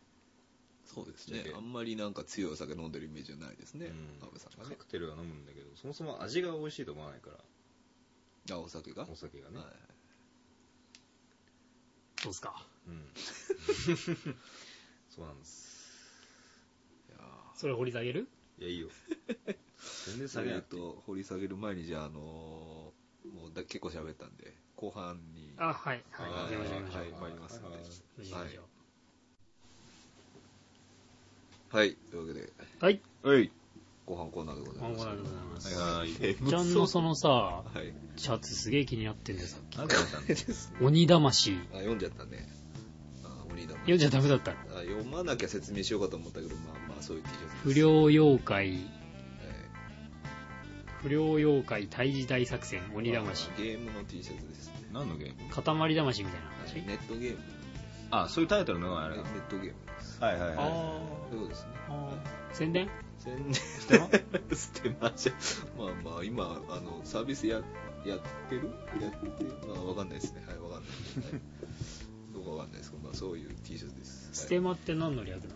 そうですね。
酒
あんまりなんか強いお酒飲んでるイメージはないですね。
うん。
安部さんが
カ
ね
クテルは飲むんだけどそもそも味が美味しいと思わないから。
あお酒が？
お酒がね、
はい
そうっすか。
うん。そうなんです。
いや
それ掘り下げる？
いやいいよ。全然
ーそれ
下げなくて。いい
と掘り下げる前にじゃああのーもうだ結構喋ったんで後半に
あはいはい
はいはい参りますんで
はい
行きましょう。行きましょ
はい。というわけで。
うはい。
はい。
後半コーナーでございます。
ゴーナーでございます。
はい。はい
ちゃんのそのさ
はい。
シャツすげえ気になってんだよさっき。鬼魂。
あ読んじゃったね。あ鬼だ
読んじゃダメだった
あ読まなきゃ説明しようかと思ったけどまあまあそういう T シャツ
不良妖怪。
はい
不良妖怪退治大作戦鬼魂。
まあゲームの T シャツですね。
何のゲーム？
塊魂みたいな。話
ネットゲーム。
あそういうタイトルのがあれ
ネットゲーム。です
はいはい。はい
そうですね。
宣伝？
宣伝。
ステマ
ステマじゃまあまあ今あのサービスややってる？やってまあわかんないですね。はいわかんない、はい、どうかわかんないですけどまあそういう T シャツです。
ステマって何の略なの？
ス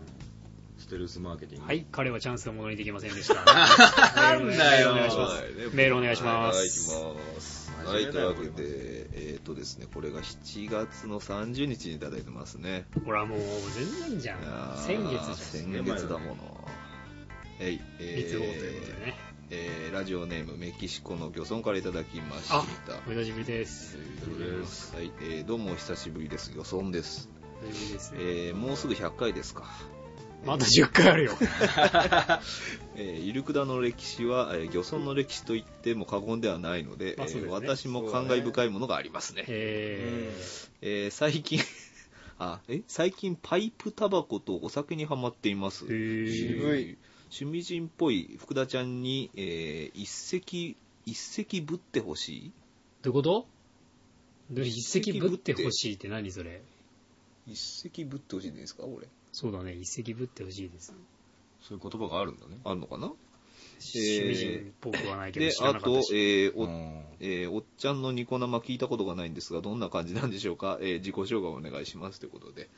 テルスマーケティング
はい、彼はチャンスが戻りできませんでした。
なんだよ
メールお願いします。メールお願いします
はい、行きます。はい、というわけで、えっ、とですね、これが7月の30日にいただいてますね。
ほらもう全然じゃん先月じゃん。
先月だもの。はい、え
立号ということでね。
えーラジオネームメキシコの漁村からいただきました。
あ、お久しぶりです。
です。はい、えーどうもお久しぶりです。漁村です。
お久しぶりですね。
えーもうすぐ100回ですか。
まだ10回あるよ。
えーイルクダの歴史は、えー漁村の歴史と言っても過言ではないので、
ですね。
えー私も感慨深いものがありますね。
え
えー最近 あえ最近パイプタバコとお酒にはまっています、渋
ー。
い。趣味人っぽい福田ちゃんに、えー一石一石ぶってほしい。
どういうこと？で一石ぶってほしいって何それ？
一石ぶってほしいんですか俺
そうだね、一石ぶってほしいです。
そういう言葉があるんだね。
あんのかな？
趣味人っぽくはないけど
で
知ら
あと
なかった、し。
えーお
うん。
えーおっちゃんのニコ生聞いたことがないんですがどんな感じなんでしょうか、えー自己紹介お願いしますということで。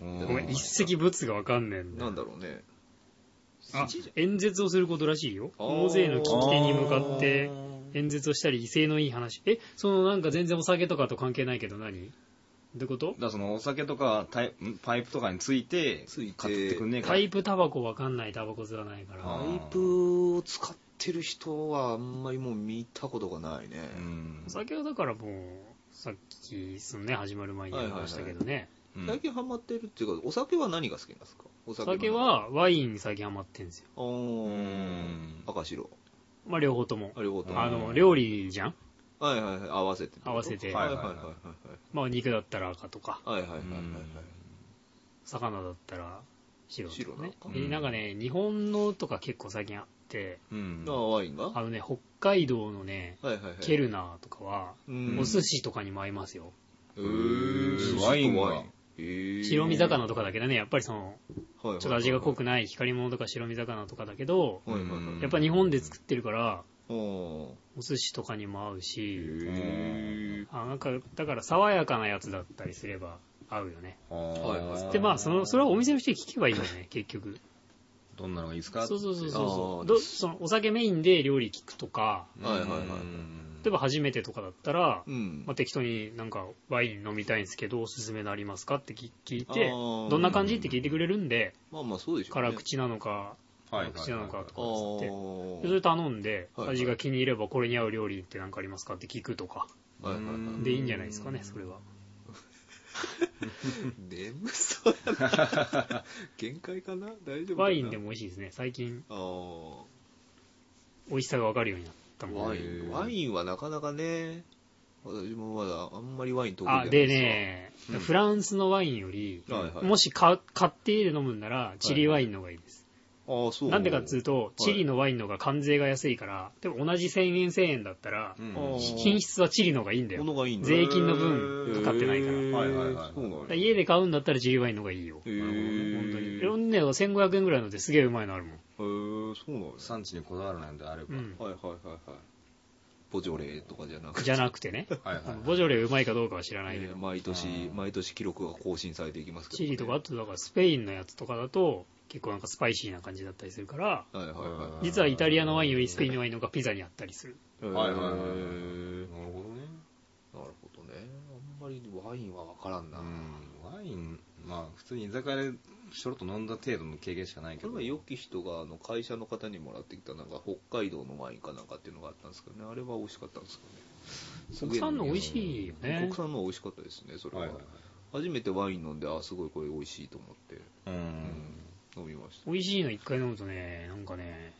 うん。
ごめん、一石ぶつがわかんねえんだ
なんだろうね。
あ、演説をすることらしいよ。大勢の聞き手に向かって演説をしたり威勢のいい話。え、そのなんか全然お酒とかと関係ないけど何？どういうこと？
だからそのお酒とかタイん？パイプとかについて
ついて。
買ってくんねえか。ら
パイプタバコわかんないタバコ吸わないから。
あ
パイプを使ってる人はあんまりもう見たことがないね、
うん。
お酒はだからもう、さっき、そのね、始まる前に言いましたけどね。
うん。
最近ハマってるっていうかお酒は何が好きなんですか？お
お
酒。の
酒はワインに最近ハマってんですよ。
あー。
うん。
赤白。
まあ両方とも。
あ両方とも。
あの、料理じゃん？
はいはいはい。合わせて
合わせて。
はいはいはいはい
まあ肉だったら赤とか、
はいはいはいはい。はい
魚だったら白とかね。
白な
んかね、日本のとか結構最近あって、
うん。
あワインが？は
あのね、北海道のね、
いはいはい。
ケルナーとかは、
うん。
お寿司とかにも合いますよ。
へー。
ワインが
へー。
白身魚とかだけどね、やっぱりその、
はいはいはい
ちょっと味が濃くない光り物とか白身魚とかだけど、
はいはいはい。
やっぱ日本で作ってるから、
お
寿司とかにも合うし、
へ
あなんか、だから爽やかなやつだったりすれば合うよね。
はいはい。
で、まあ、その、それはお店の人に聞けばいいんだよね、結局。
どんなのがいいですか？
そうそうそうそう。どそのお酒メインで料理聞くとか。
はいはいはい。
例えば初めてとかだったら、
うん。
まあ、適当になんかワイン飲みたいんですけどおすすめのありますか？って聞聞い
あ
て
ー。
どんな感じ？って聞いてくれるんで。
まあまあそうでしょうね。
辛口なのか口なのかと
あ
かつって。それ頼んで味が気に入ればこれに合う料理って何かありますかって聞くとか。でいいんじゃないですかねそれは。
眠そうやな。限界かな？大丈夫かな？
ワインでも美味しいですね。最近美味しさが分かるようになったもん
ワイン。ワインはなかなかね私もまだあんまりワイン得意じゃない
あでね、
うん。
フランスのワインより、
はいはい。
もし買買って家で飲むんならチリワインの方がいいです、
ああそう
なんでかっつうと、チリのワインの方が関税が安いから、でも同じ1000円1000円だったら、
うん
品質はチリの方がいいんだよ。
物がいいんだ
税金の分かかってないから。
はいはいはい
そうなんだ
だから家で買うんだったらチリワインの方がいいよ。
へー
本当に。いろんなね、1500円ぐらいのですげえうまいのあるもん。
へーそうなんだ
産地にこだわらないのであれば、
うん。
はいはいはいはいボジョレーとかじゃなくて
じゃなくてね。
はいはい
ボジョレーうまいかどうかは知らないけど
えー。毎年
うん
毎年記録が更新されていきますけどね
チリとか、あとだからスペインのやつとかだと、結構なんかスパイシーな感じだったりするから、
はいはいはい。
実はイタリアのワインよりスペインのワインの方がピザにあったりする。
はい
はいはい。
なる
なるほどね。
ほどねあんまりワインは分からんな、
うん。ワインまあ普通に居酒屋でちょろっと飲んだ程度の経験しかないけど。
これは良き人があの会社の方にもらってきたなんか北海道のワインかなんかっていうのがあったんですけどね。あれは美味しかったんですかね。
国産の美味しいよね。
国。産の美味しかったですねそれは、
はいはいはい。
初めてワイン飲んであすごいこれ美味しいと思って、
うん
飲みました。
美味しいの一回飲むとね、なんかね、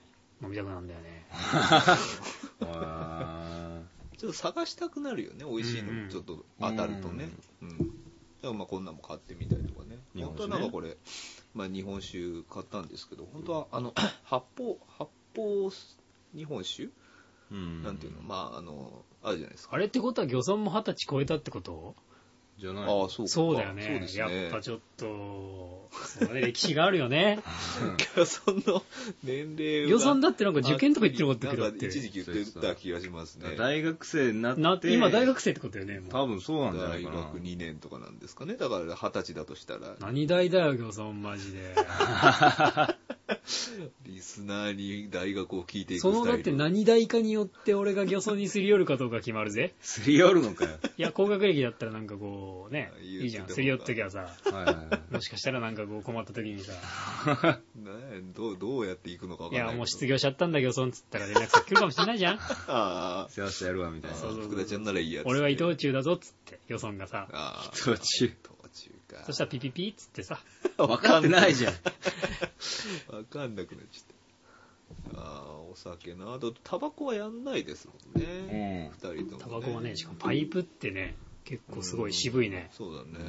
飲みたくなるんだよね。
あ
ちょっと探したくなるよね美味しいのちょっと当たるとね。うん、だからまあこんなんも買ってみたりとかね。本当
日本酒ね。
はなんかこれ、まあ、日本酒買ったんですけど本当はあの発泡発泡日本酒？
うん。
なんていうの？まああのあるじゃないですか。
あれってことは漁村も二十歳超えたってこと？
じゃない
ああそうか。
そうだよね。
そうですね。
やっぱちょっと、そうだね、歴史があるよね。
漁村の年齢
漁村だってなんか受験とか言ってなかったっけ
なんか
だって
一時期言って。た気がしますね。
大学生になって
な今大学生ってことよね、もう。
多分そうなんじゃない
大学2年とかなんですかね。だから二十歳だとしたら。
何大だよ、漁村、マジで。
リスナーに大学を聞いていく
そのだって何大かによって俺が漁村にすり寄るかどうか決まるぜ。
すり寄るのかよ。
いや、高学歴だったらなんかこう、ね、
言って
いいじゃん。
た
すり寄っときゃさ、
はいはいはい。
もしかしたらなんかこう困った時にさ、
ねどうどうやっていくのか分
いや、
かんない
もう失業しちゃったんだ、漁村っつったら連絡先来るかもしれないじゃん。
あ
世話してやるわみたいな。
あ
そうそう
福田ちゃんならいいやつ
俺は伊藤忠だぞっつって、漁村がさ。
ああ
途中
途中か。
そしたらピピピっつってさ、
分かってないじゃん。
分かんなくなっちゃったああお酒な。あとタバコはやんないですもんね、二人とも、ね、
タバコはね、しかもパイプってね、結構すごい渋いね。
そうだね、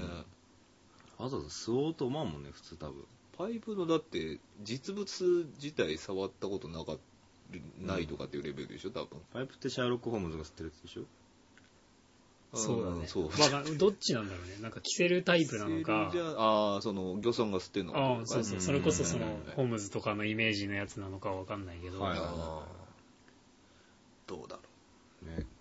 わざわざ吸おうと思うもんね普通多分。
パイプのだって実物自体触ったことなかないとかっていうレベルでしょ多分。
パイプってシャーロック・ホームズが吸ってるやつでしょ？
そうだね。
そう。
わかんどっちなんだろうね。なんか着せるタイプなのか。
じ。ゃああーその漁村が吸ってるのか。
ああ、そうそう。それこそその
うん、
ホームズとかのイメージのやつなのかわかんないけど。
はい。
どうだろう。
ね。
キ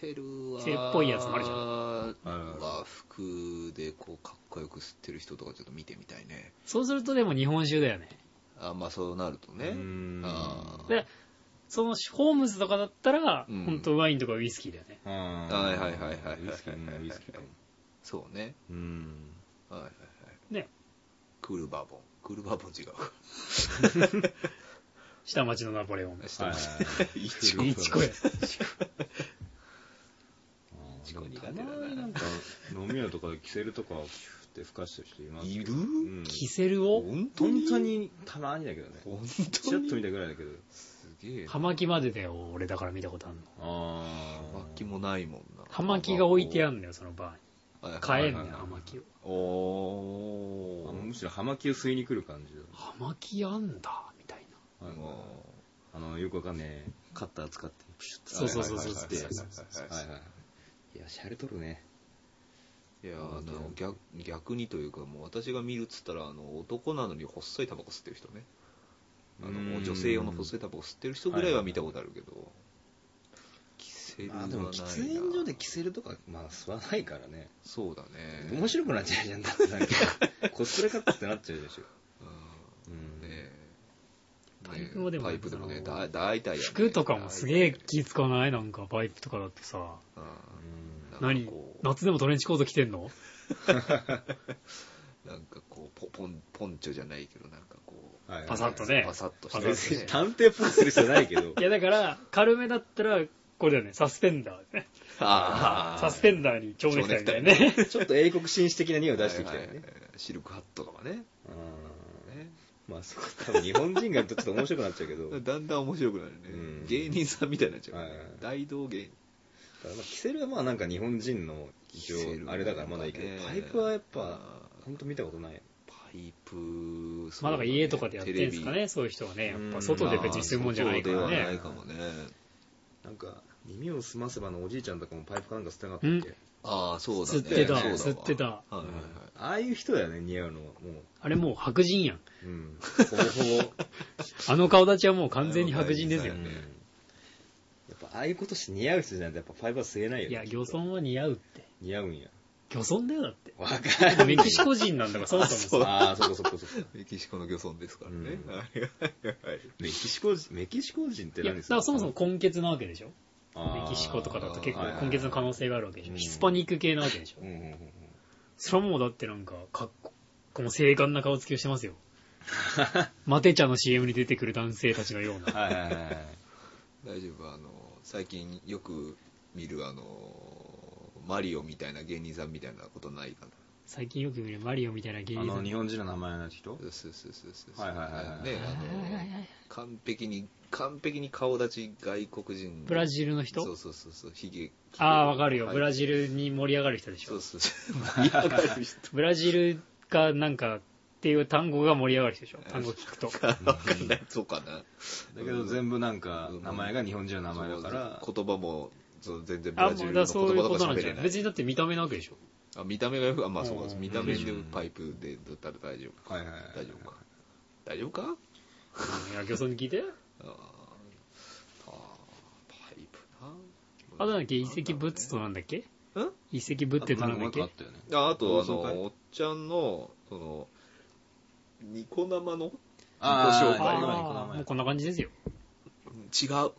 セルは
キセルっぽいやつもあるじゃん。
はい
和服でこうかっこよく吸ってる人とかちょっと見てみたいね。
そうするとでも日本酒だよね。
あまあそうなるとね。
で、そのホームズとかだったら、
うん。
本当ワインとかウイスキーだよね。
は
はいはいはいはいはい
ウイスキーうんウイスキー
そうね。
うん。
はいはいはい。
ね。
クールバーボン。クールバーボン違う。
下町のナポレオン。
下
はい。
町 いちご。
いちこ や。
あーでも
苦手
た
だな
まになんか飲み屋とかでキセルとかをキューって吹かしてる人います
いる？
うん。
キセルを？
本当に？
本当にたまにだけどね。
本
ち
当に？
ょっと見たぐらいだけど。
すげえ。な
葉巻までだよ、俺だから見たことあるの。
あ
葉巻もないもんな。
葉巻が置いてあ
る
るんだよ、そのバーに。
はい
買えんね葉巻を。
お
むしろ葉巻を吸いに来る感じだ
葉巻あんだ、みたいな。
はいあのよくわかんねえ。カッター使ってプシュッと。
そうそうそうそう。
はいはいはい
そうそうそう
はいはい。いやシャレとるね
いやあの逆逆にというかもう私が見るっつったらあの男なのに細いタバコ吸ってる人ね。あの女性用の細いタバコ吸ってる人ぐらいは見たことあるけど、キセルはないな。
あでも喫煙所でキセルとかまあ吸わないからね。
そうだね。
面白くなっちゃうじゃんだって。なんかコスプレかってなっちゃうでしょ。
うん。ね
パイプもでも
パイプでもねだ大体やね
服とかもすげえ気使わない？なんかパイプとかだってさ。
うん
何？夏でもトレンチコート着てんの？
なんかこうポポンポンチョじゃないけどなんかこう。
はいはい
パサッとね。
パサッとしてね。
に探偵っぽくする必要ないけど。
いやだから、軽めだったら、これだよね、サスペンダーね。
あー。
サスペンダーに蝶ネクタイみたいなね。
ちょっと英国紳士的な匂いを出してきたよね。
はいはいはい。シルクハットとかね。
うん
ね
まあそこ多分日本人がやるとちょっと面白くなっちゃうけど。
だんだん面白くなるね、
うん。
芸人さんみたいになっちゃう、ね
はいはい。
大道芸人
ただまあキセルはまあなんか日本人の一応
キセルは
あれだからまだいいけど
ね
パイプはやっぱ
あ
本当見たことない。
パイプ
まあだから家とかでやってるんですかね、そういう人はね。やっぱ外で別に吸うもんじゃないから
外ではない
ね。
かもね。
なんか耳を澄ませばのおじいちゃんとかもパイプかなんか吸ってなかったっけ？
ああそうだね。
吸ってた
そうだわ。
吸ってた。
はいはいはい。
ああいう人だよね似合うのはも
あれもう白人やん。
ううん。ほぼほぼ。
あの顔立ちはもう完全に白人ですよ。
う。ん。
やっぱああいうことして似合う人じゃないとやっぱファイバー吸えないよね
いや、漁村は似合うって。
似合うんや
漁村だよ、だって。
わかる
メキシコ人なんだから、そもそもさ。
ああそっかそっかそっか
メキシコの漁村ですからね、
うん
はいはいはい
メキシコ人メキシコ人って
いや、
何です
だからそもそも根血なわけでしょ。メキシコとかだと結構根血の可能性があるわけでしょ。
うん
ヒスパニック系なわけでしょ
う。んうんうんうん
それはもうだってなんか、かっこ、この精悍な顔つきをしてますよ。マテ茶の CM に出てくる男性たちのような。
はいはいはいはい
大丈夫あの最近よく見るあのマリオみたいな芸人さんみたいなことないかな。
最近よく見るマリオみたいな芸
あ
人さん。
の日本人の名前の人？
そうそうそうそうそう。
はいはいはいはい
ねあの完璧に完璧に顔立ち外国人。
ブラジルの人？
そうそうそうそう。ひげ
ああ、わかるよ。ブラ
ル
ジルに盛り上がる人でしょ。
そう。そうそう。盛り上がる人。
ブラジルがなんか、っていう単語が盛り上がる人でしょ。単語聞くと。
わかんない。そうかな。
だけど全部なんか名前が日本人の名前だから、
言葉もそう全然ブ
あ、
ラジルの
もうだからそういう
言葉
ことなんじゃない
とか喋れない。
別にだって見た目なわけでしょ。
あ見た目がよく、あ、まあそうか
うん
見た目でパイプでだったら大丈夫。
はいはいはい。
大丈夫か。大丈夫か？
うんいや、漁村に聞いて。
あーあー、パイプな。
あとなんだっけ遺跡ブッツとなんだっけ？
ん？
遺跡ブッテとなんだっけ？
あったよね。
ああと、あの、おっちゃんの、その、ニコ生の？
あ
自己紹介
ーあー
もうこんな感じですよ。
違う。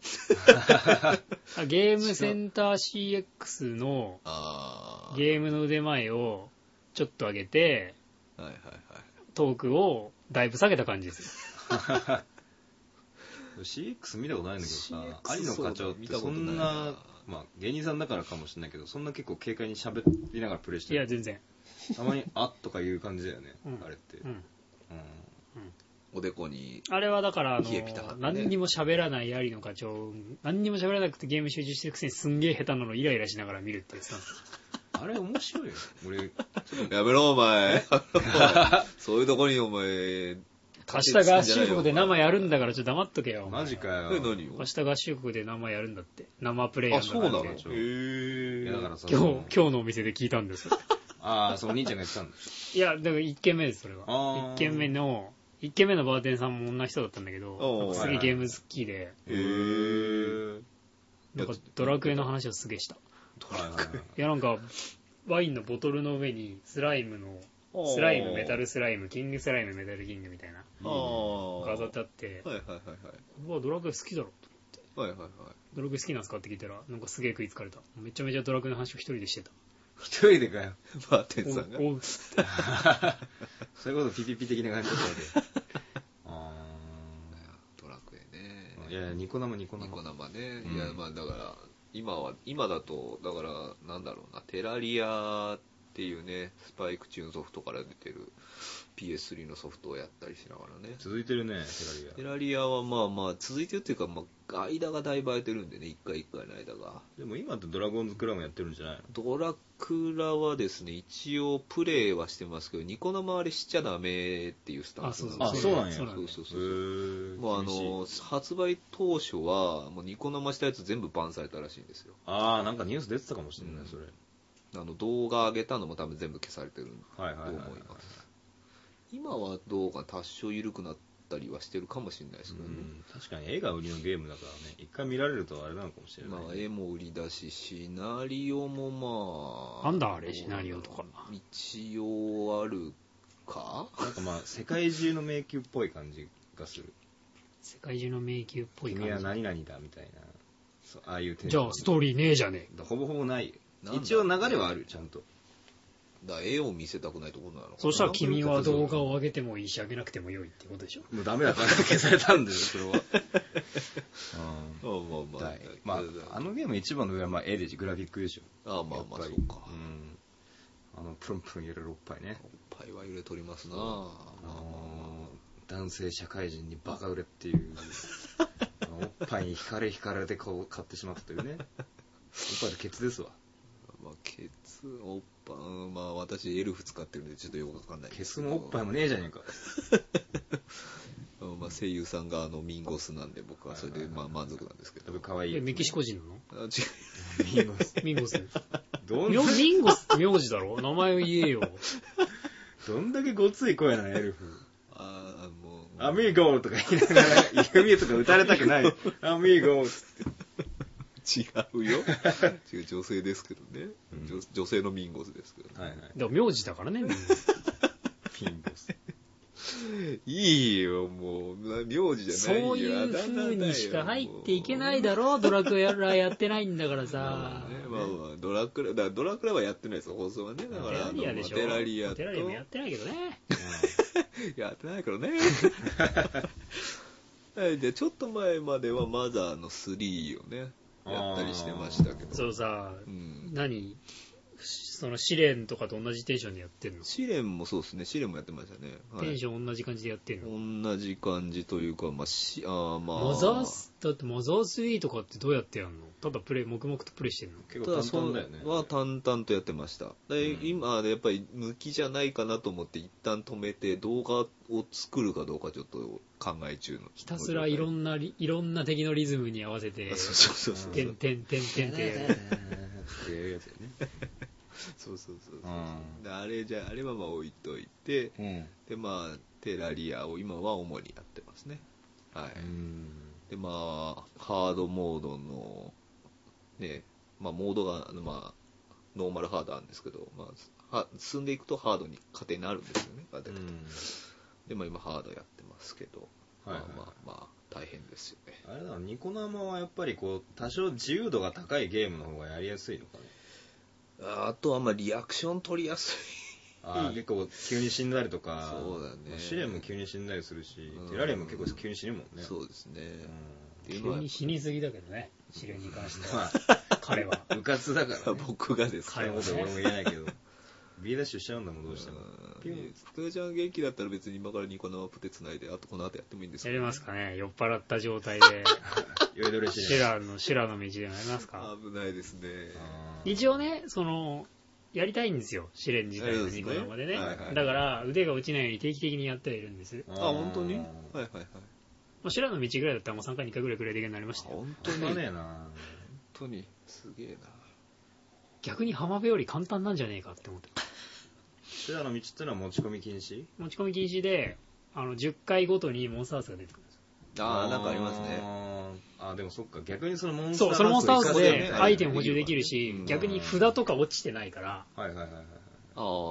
あゲームセンター CX の
ああ。
ゲームの腕前をちょっと上げて、
はいはいはい。
トークをだいぶ下げた感じですよ。
CX 見たことないんだけどさ
CX、
有野課長ってそん
そうだ見たことない
な
な、
まあ芸人さんだからかもしれないけど、そんな結構軽快に喋りながらプレイして
いや、
る。
全然。
たまに、あっとかいう感じだよね
うん、
あれって。
うん。
うん
おでこに、
あれはだから、あの何にも喋らない有野課長、何にも喋らなくてゲーム集中してるくせにすんげえ下手なのイライラしながら見るってやつなんですよ。
あれ面白いよ。俺、
やめろお前。そういうとこにお前、
明日合衆国で生やるんだからちょっと黙っとけよ。
マジかよ。
え、何
明
を
日合衆国で生やるんだって。生プレイヤ
あ、
ー
そうなの？へ
んだからって
え
いやだからさ、
今日
その、
今日のお店で聞いたんですよ。
ああ、そのお兄ちゃんが言ってたんだ。
いや、だから1軒目です、それは。
あー
1軒目の、1軒目のバーテンさんも女の人だったんだけど、
おー
なんかすげえゲーム好きで、
へえ。
なんかドラクエの話をすげえした。い
はいはいはい
や、なんか、ワインのボトルの上にスライムの、スライム、メタルスライム、キングスライム、メタルキングみたいな、
ああ。
飾ってあって、
はいはいはいはい。
うわ、ドラクエ好きだろ。
はいはいはい。
ドラクエ好きなんすかって聞いたら、なんかすげえ食いつかれた。めちゃめちゃドラクエの話を一人でしてた。
一人でかよ。
バーテンさんが。
そういうことピピピ的な感じだったわけ。あ
ドラクエね。
あ。いやいや、ニコ生ニコ生。
ニコ生ね。
うん
いや、まあだから、今は、今だと、だから、なんだろうな、テラリアっていうね、スパイクチューンソフトから出てる PS3 のソフトをやったりしながらね。
続いてるね、テ
テラリアはまあまあ、続いてるっていうか、まあ、間がだいぶ空いてるんでね、一回一回の間が。
ラリア。でも今ってドラゴンズクラブもやってるんじゃないの？
ドラクラはですね、一応プレイはしてますけど、ニコ生あれしちゃダメっていうスタンス
あ、そうなんや。
そうなんだ
そうそうそうもうあの、発売当初は、もうニコ生したやつ全部バンされたらしいんですよ。
ああ、なんかニュース出てたかもしれない、
うん
それ。
あの、動画上げたのも多分全部消されてる
はいはいはい
と思います。今はどうか多少緩くなったりはしてるかもしれないですけどね。
うん確かに絵が売りのゲームだからね、一回見られるとあれなのかもしれない。
まあ、絵も売りだし、シナリオもまあ。
なんだあれシナリオとか
一応あるか？
なんかまあ、世界中の迷宮っぽい感じがする。
世界中の迷宮っぽい
君は
感
何々だみたいな、そうああいうテ
じ。ゃあ、ストーリーねえじゃね
ほぼほぼない一応流れはある、ちゃんと。
だ絵を見せたくないところなのかな
そしたら君は動画を上げてもいいし、上げなくてもよいってことでしょ。
もうダメだから消されたんですよ、それは。
まあまあまあ。
だいまあ、あのゲーム一番の上はまあ絵でしグラフィックでしょ。
ああまあまあ、そうか。
うん。あの、プルンプルン揺れるおっぱいね。
おっぱいは揺れとりますな
あ
まあまあ
の男性社会人にバカ売れっていう、あのおっぱいに惹かれ惹かれてこう買ってしまったというね。おっぱいとケツですわ。
まあ、ケツ、おっぱい、うんまあ私エルフ使ってるんでちょっとよくわかんない
ケツもおっぱいもねえじゃねえか。
う んまあ声優さんがあのミンゴスなんで僕はそれでまあ満足なんですけど。
可愛い
え、メキシコ人なの？
あ違
ミンゴス。
ミンゴス。
ど ん
ミンゴスって名字だろ？名前を言えよ。
どんだけごつい声なの、エルフ。
ああ、もう。
アミーゴーとか言いながら、弓とか打たれたくない。アミーゴー
違うよ。違う、女性ですけどね。
うん
女女性のミンゴスですけどね。
はいはい。
でも名字だからね、ミンゴス。
ピンボス。
いいよ、もう。名字じゃ
そ
ないよ。
ういう風にしか入っていけないだろドラクエラやってないんだから
ま
さ
あ。ね、まあまあ、ドラクラ、だからドラクラはやってないですよ、放送はね。だか
テ
ら、
ラリアでしょ
テラリアと。
テラリアもやってないけどね。
やってないからね。はいで、ちょっと前まではマザーの3をね、やったりしてましたけど。
そうさ、
うん。
何？その試練とかと同じテンションでやってんの？
試練もそうですね、試練もやってましたね。はい。
テンション同じ感じでやってんの？
同じ感じというか、まあ、し、あーまあ。
マザース、だってマザー3とかってどうやってやんの？ただプレイ黙々とプレイしてるの？
結構簡単だよね。
ただそれは淡々とやってました。で、
うん。
今やっぱり向きじゃないかなと思って一旦止めて動画を作るかどうかちょっと考え中の。
ひたすらいろ
なん
なりいろんな敵のリズムに合わせて
そうそうそうそう。
てんてんてんてんってやる。
っていうやつよね
そうそうそうそう
う。ん。
であれじゃあれはまあ置いといて
うん。
でまあテラリアを今は主にやってますね。はい、
うん。
でまあハードモードのねまあモードがまあノーマルハードあるんですけど、まあ、は進んでいくとハードに加点になるんですよね、ガテでまあ今ハードやってますけど、
はいはい
まあまあまあ大変ですよね。
あれだろニコ生はやっぱりこう多少自由度が高いゲームの方がやりやすいのかね
あとはまあリアクション取りやす
あー結構急に死んだりとか
そうだね。
まあ試練も急に死んだりするし、
うん。
テラリアも結構急に死ぬもんね。
いそうですね、
う
っていうのは
急に死にすぎだけどね試練に関して
ん
は。
ま
彼は。
あ部活だから、ね、
僕がです
そういうこと俺も言えないけど。B ダッシュしちゃうんだもんどうしても。ピュン
トヨちゃん元気だったら別に今からニコ生プテつないであとこの後やってもいいんですけど。
やりますかね。酔っ払った状態で。
酔いどれし
シュラのシュラの道でもやりますか。
危ないですね
一応ねそのやりたいんですよ。試練自体のニコ生でね。
はいはい。
だから腕が落ちないように定期的にやってはいるんです。
あ本当に？はいはいはい
もうシュラの道ぐらいだったらもう3回2回ぐらいくらいできるようになりましたよ。
本当に？
当ねえな
本当に。すげえな。
逆に浜辺より簡単なんじゃねえかって思って。
シュラの道ってのは持ち込み禁止？
持ち込み禁止であの10回ごとにモンスターハウスが出てくる
ああなんかありますね。
あーあーでもそっか。逆にそのモンスター
そうそのモンスターハウスでアイテム補充できるし
うん。
逆に札とか落ちてないから。
はいはいはいはい。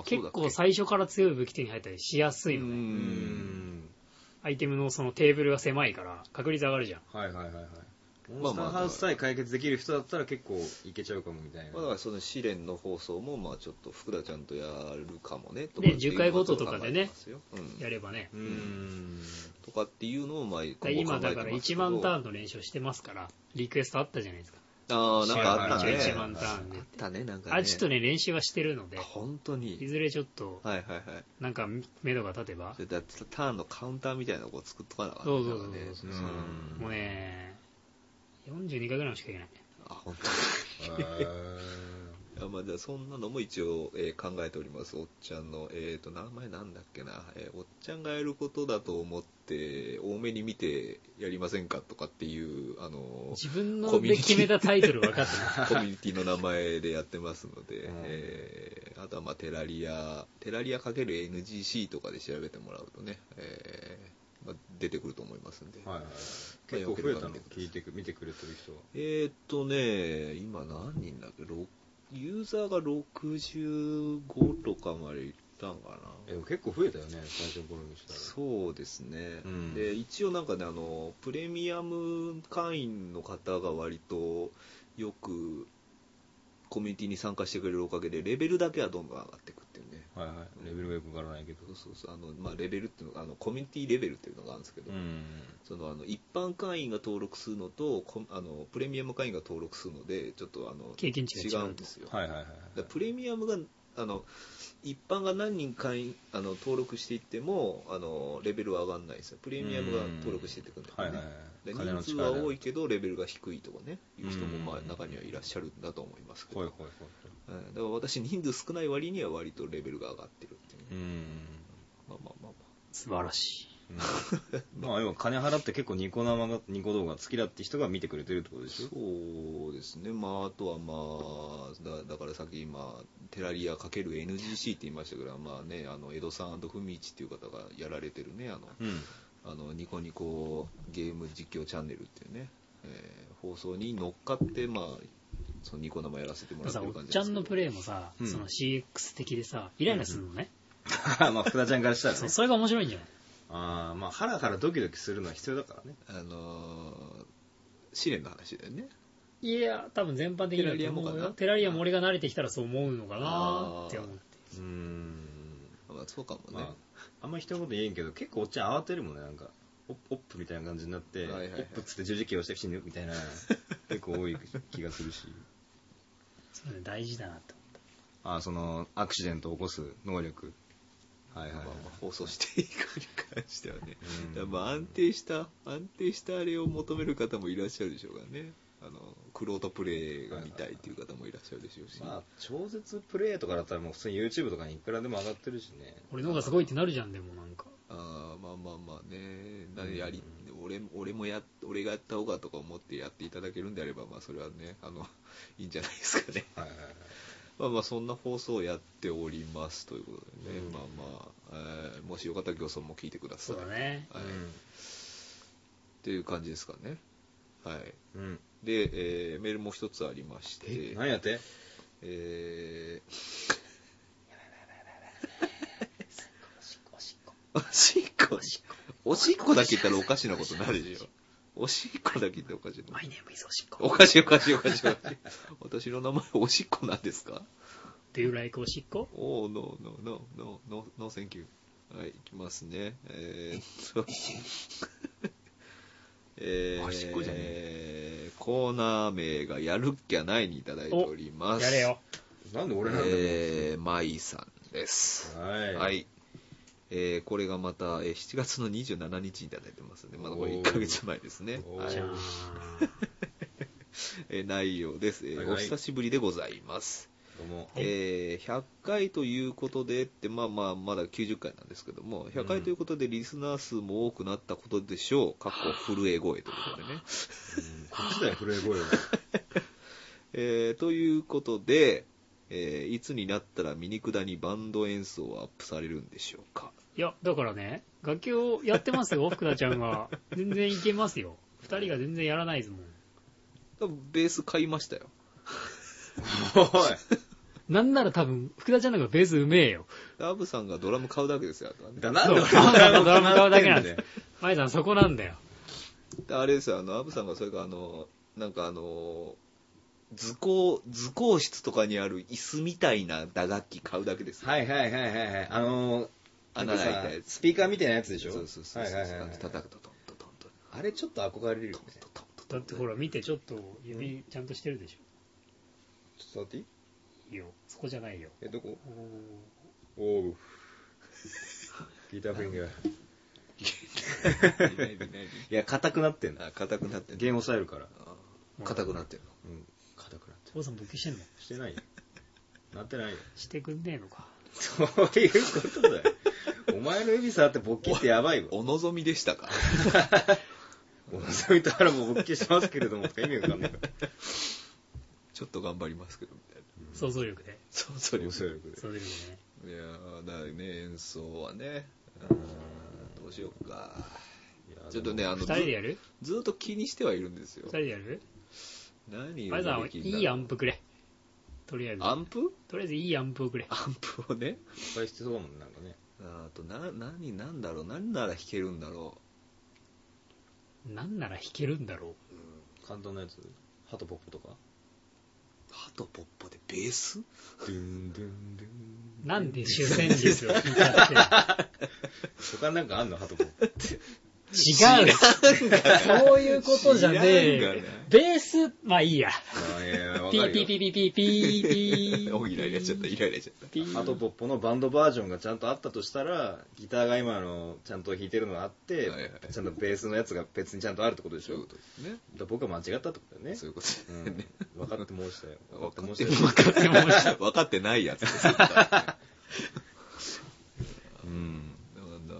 結構最初から強い武器手に入ったりしやすいの
う
ね
うんん。
アイテムのそのテーブルが狭いから確率上がるじゃん。
はいはいはいはいモンスターハウスさえ解決できる人だったら結構いけちゃうかもみたいな。
まあだからその試練の放送もまあちょっと福田ちゃんとやるかもねと
で
かっていう
10回ごととかでね
うん。
やればね。
うーん。
とかっていうのをまあ
今だから1万ターンの練習をしてますからリクエストあったじゃないですか。
ああなんかあったね。
1万ターンで。
あったねなんかね。
あちょっとね練習はしてるので
あ本当に。
いずれちょっと
はいはいはい。
なんか目処が立てば。
だってターンのカウンターみたいなのを作っとかなかった
そうそうそう
ね
そう。
うん。
もうね42回ぐらいしかいけない。
あ本
へ
当に あまあじゃあそんなのも一応、えー考えております。おっちゃんのえっ、と名前なんだっけな、えーおっちゃんがやることだと思って多めに見てやりませんかとかっていうあの
自分の
コミュニティ。
で決めたタイトル分かってない。
コミュニティの名前でやってますので、
うん。
えーあとはまあテラリア、テラリア ×NGC とかで調べてもらうとね、えーまあ、出てくると思いますんで。
ーはいはい。結構増えたの？聞いてく見てくれてる人は。
えーっとね、今何人だっけ、ろユーザーが65とかまでいったんかな。
え結構増えたよね最初の頃にしたら。
そうですね、
うん。
で一応なんかねあのプレミアム会員の方が割とよくコミュニティに参加してくれるおかげでレベルだけはどんどん上がっていくっていう。ね
はいはい。レベルがよくわからないけど
そうそうそうあの、まあ、レベルっていうのがあのコミュニティレベルっていうのがあるんですけど、
うん。
そのあの一般会員が登録するのとこあのプレミアム会員が登録するのでちょっとあの
経験値が違う
んですよ、
はいはいはい。
だからプレミアムがあの一般が何人会員あの登録していってもあのレベルは上がらないですよ。プレミアムが登録していってくんだよね、
はいはいはい。
で
金の
人数は多いけどレベルが低いとかねいう人もまあ
うん。
中にはいらっしゃるんだと思いますけど、
ほいほいほい
はい。だから私人数少ない割には割とレベルが上がってるっていう、
うん。
まあまあまあま
素晴らしい
うん。まあ要は金払って結構ニコ生がニコ動画好きだって人が見てくれてるってことでしょ？
そうですね、まあ、あとはまあ、だだからさっき今、テラリア ×NGC って言いましたけど、まあね、あの江戸さんふみいちっていう方がやられてるね、あの
うん。
あのニコニコゲーム実況チャンネルっていうね、えー放送に乗っかって、まあ、そのニコ生やらせてもらって
さお
る
っちゃんのプレイもさ、
うん。
その CX 的でさイライラするのね、
まあ福田ちゃんからしたらね。
そうそれが面白いんじゃない？
ああまあハラハラドキドキするのは必要だからね。
あのー試練の話だよね。
いや多分全般的にだと思う
テラリアもかな。
よテラリアも俺が慣れてきたらそう思うのかなって思って。
うー。ん
まあ、そうかもね。
まああんま一言言えんけど結構おっちゃん慌てるもんね。なんかオッオップみたいな感じになって、
はいはいはい。
オップっつって十字キー押して死ぬみたいな 結構多い気がするし。
そういうの大事だなって思っ
ああそのアクシデントを起こす能力はいはい、
まあまあ放送していくに関してはね、
うん。
まあ安定した安定したあれを求める方もいらっしゃるでしょうからね。あのクロートプレイが見たいっていう方もいらっしゃるでしょうし、
まあ超絶プレイとかだったらもう普通に YouTube とかにいくらでも上がってるしね。
俺の方がすごいってなるじゃんでもなんか。
あーまあまあまあね。なやり、俺俺もや俺がやった方がとか思ってやっていただけるんであればまあそれはねあのいいんじゃないですかね。
はいはいはい
まあまあそんな放送をやっておりますということでね、
うん。
まあまあ、えーもしよかったら漁村も聞いてくださ
そ
いう
だね。
はい。っていう感じですかね。はい。
うん。うん
で、えーメールも一つありまして。
え何やって？
え
おしっこ
ー、おしっこ。おしっこだけ言ったらおかしなことになるでしょおしっこだけ言っておかしい
マイネームイズおしっこ
おかしいおかしいおかしいおかしい私の名前おしっこなんですか
？Do you like おしっこ？
おーノーノーノーノーノーセンキュー。はい、いきますね。えー、っと、えー、
おしっこじゃね
えーコーナー名がやるっきゃないにいただいております。
やれよ
なんで俺なんだよ
えー、マイさんです。
はい
はい。えー、これがまた、えー7月の27日にいただいてますので、まだこれ1ヶ月前ですね。はい えー内容です、えー
はいはい
お久しぶりでございます。
どうも
えー100回ということでって、まあまあ、まだ90回なんですけども、100回ということでリスナー数も多くなったことでしょう。かっこ震え声ということでね。
うんこっちだよ震え声は
えーということで、えーいつになったらミニクダにバンド演奏をアップされるんでしょうか？
いやだからね楽器をやってますよ 福田ちゃんが全然いけますよ。二人が全然やらないですもん。
多分ベース買いましたよ。
おい。
なんなら多分福田ちゃんの方がベースうめえよ。
アブさんがドラム買うだけですよ。
だな。んで俺
そうドラム買うだけなんで。マイさんそこなんだよ。
であれですよ、あの、アブさんがそれからあの、なんかあの、図工、図工室とかにある椅子みたいな打楽器買うだけです。よ。
はいはいはいはいはい。あのー
穴開いたやつ。
スピーカーみたいなやつでしょ？
そうそうそう。
はいはいはいはい。
叩くとトントントントン
あれちょっと憧れるよね。
トントントン
だってほら見てちょっと指ちゃんとしてるでし
ちょっと待っていい？
ょいいよ。そこじゃないよ。
えどこ？
おー。
おう。ギターフィンガー。いや硬くなってんだ
あ、硬くなってんの。
弦押さえるから。
あ硬くなってんの。
うん
父さん勃起してんの？
るしてないよ。なってないよ。
してくんねえのか。
そういうことだよ。お前の指触って勃起ってやばいわ。
お望みでしたか？
お望みとあらも勃起しますけれどもとか意味わかんない
ちょっと頑張りますけど、みたいな。
想像力で。
そう、それ
想像力で。
想像力でね。
いやーだからね、演奏はね、うんどうしようか。ちょっとね、あの、
二人でやる？
ずずっと気にしてはいるんですよ。
二。人でやる？
何
マイさん
できんだろう
いいアンプくれ。とりあえず。
アンプ？
とりあえずいいアンプをくれ。
アンプをね。
いっぱい必要だもんなんかね。
あと、な、何、なんだろう、何なら弾けるんだろ
なんなら弾けるんだろ
簡単なやつ？ハトポップとか？
う。ハトポッポでベース？
ドゥンドゥンドゥン。
うなんで主旋律を弾いちゃって。
他なんかあんの？ハトポッポって
違うそういうことじゃねえ。ベースまあいいや。ピー
かるよ。
ピーピーピーピーピー
おイライラしちゃった、イライラしちゃった。
ピー。
ハトポッポのバンドバージョンがちゃんとあったとしたらギターが今のちゃんと弾いてるのがあって、ちゃんとベースのやつが別にちゃんとあるってことでしょ？
そういうことですね。
だから僕は間違ったってことだよね。
そういうこと。
分かって申したよ。
分かって
申した。よ
分かっても
分かってないやつ。
うん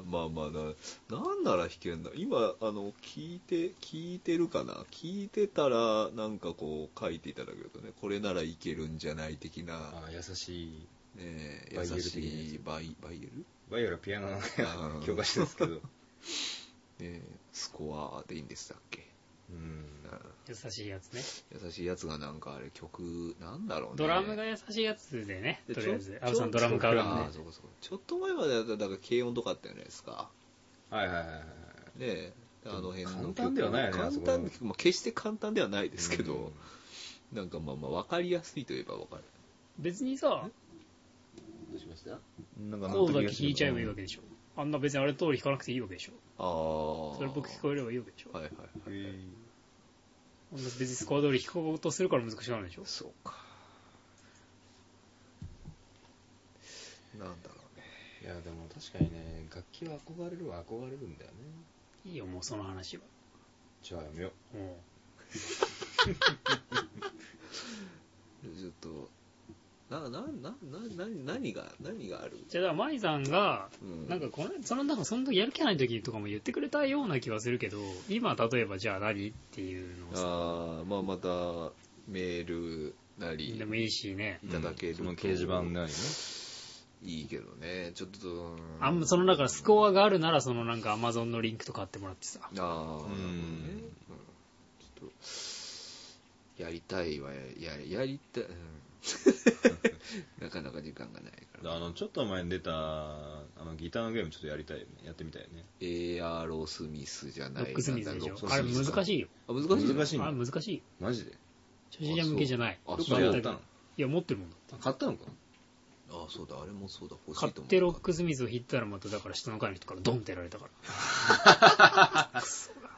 まあまあな、なんなら弾けんだ。今、あの、聞いて、聞いてるかな？聞いてたら、なんかこう、書いていただけるとね、これならいけるんじゃない的な、
あ優しい。
ね、優しいバイ、バイエル？
バイオラピアノの
ー。
教科書ですけど。
ね、スコアでいいんでしたっけ？
うん
優しいやつね。
優しいやつがなんかあれ曲、なんだろうね。
ドラムが優しいやつでね
で
とりあえずアブさんドラム買う
かそうか。ちょっと前までだったらだから軽音とかあったじゃないですか。
はいはいはいはい。
ねえ。あの辺の曲。
簡単ではないよね
簡単、まあ、決して簡単ではないですけど、
うん。
なんかまあまあ分かりやすいといえば分かる。
別にさ
どうしました？あ
なんか
コードだけ弾いちゃえばいいわけでしょ。あんな別にあれ通り弾かなくていいわけでしょ。
あ。
それっぽく聞こえればいいわけでしょ。
はいはいはい。
別にスコア通り弾こうとするから難しくなるでしょ？
そうか。なんだろうね。
いやでも確かにね楽器は憧れるは憧れるんだよね。
いいよもうその話は。
じゃあやめよう。
もう
ちょっと、な、な、な、な、な、何が、何がある？
じゃあ、だから舞さんが、
うん。
なんかこの、その、なんかその時やる気ない時とかも言ってくれたような気はするけど、今、例えばじゃあ何っていうのをさ、
ああ、まあまた、メールなり
で、もいいしね。
いただけると。
その掲示板なりね。
いいけどね、ちょっと、うん
あんま、その、だからスコアがあるなら、そのなんか Amazon のリンクとか買ってもらってさ。
ああ、なるほどね。
うん。
うん。ちょっと、やりたいわ、や、やりたい、うん なかなか時間がないから。
あの、ちょっと前に出た、あの、ギターのゲームちょっとやりたいよね。やってみたいよね。
エアロスミスじゃない
ロックスミスでしょ？あれ難しいよ。
あ、難しい
難しい
あれ難しいよ。
マジで？
初心者向けじゃない。
あ
ど
そう
やったの？
いや、持ってるもんだって。
あ買ったのか？
あ、そうだ、あれもそうだ、欲しい
買っ
と思う。
てロックスミスを引ったらまた、だから下の階の人からドンってやられたから。クソが。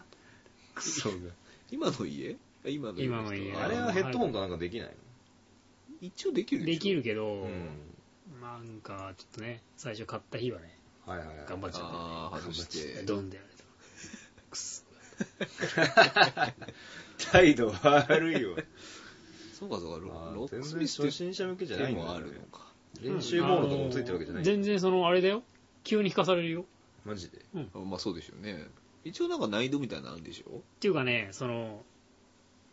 クソが。
今の家？今の家
今の家
あれはヘッドホンかなんかできない
一応できるで
できるけど、
のうん。
なんか、ちょっとね、最初買った日はね、
はいはいはい。
頑張っちゃった。
ああ、外して。
ドンってやられた。クソ
態度悪いよ。
そうかそうか、ロ
あー
ロックス
全然
ミス
初心者向けじゃないんだ
も
よね
あるのか。
練習モードとかもついてるわけじゃない。
全然その、あれだよ。急に引かされるよ。
マジで。
あまあそうでしょうね。一応なんか難易度みたいなのあるんでしょ
っていうかね、その、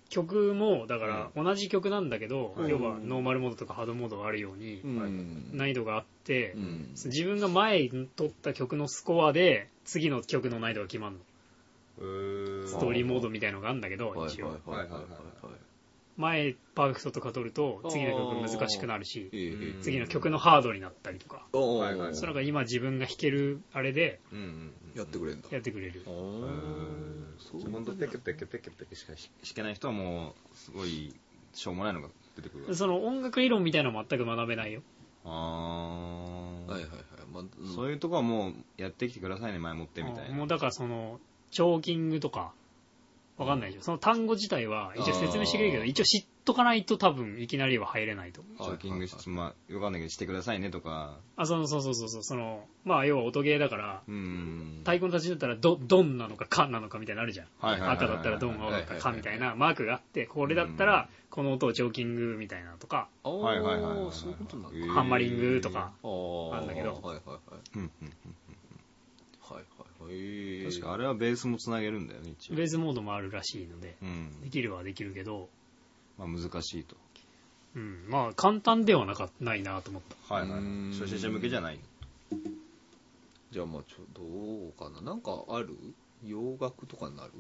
曲も、だから、同じ曲なんだけど、
うん。
要はノーマルモードとかハードモードがあるように、
ん。
難易度があって、
うん。
自分が前に取った曲のスコアで、次の曲の難易度が決まるの。ストーリーモードみたいのがあるんだけど、
はいはい。
一応。前パーフェクトとか取ると、次の曲難しくなるし、次の曲のハードになったりとか。
はいはい
それが今自分が弾けるあれで
うんうんうん。
やってくれんだ。
やってくれる。
あーそう
ほんとペケペケペケペケしか弾けない人はもう、すごい、しょうもないのが出てくる。
その音楽理論みたいなの全く学べないよ。
あー。
はいはいはい。まあ、うん
そういうとこはもう、やってきてくださいね、前もってみたいな。
もうだからその、チョーキングとか、わかんないでしょ。その単語自体は一応説明してくれるけど、一応知っとかないと多分いきなりは入れないと思う。
チョーキングし、まあ、わかんないけど、してくださいねとか。
あ、そうそうそうそうそう、その、まあ要は音ゲーだから、
うん。
太鼓の立ちだったらドドンなのかカンなのかみたいなのあるじゃん。
はいはいはいはい
赤だったらドン、青だったらカンみたい
はい
なマークがあって、これだったらこの音をチョーキングみたいなのとか、
はいはいはいはい
そういうことなんだ。
ハンマリングとか、
あ
んだけど
はいはいはい。
うんうん
はいはいはい。
確かあれはベースもつなげるんだよね、一応。
ベースモードもあるらしいので、
うん。
できるはできるけど、
まあ難しいと。
うん、まあ簡単ではなかないなと思った。
はいは
うーん
い。初心者向けじゃない。
じゃあまあちょどうかななんかある？洋楽とかになる？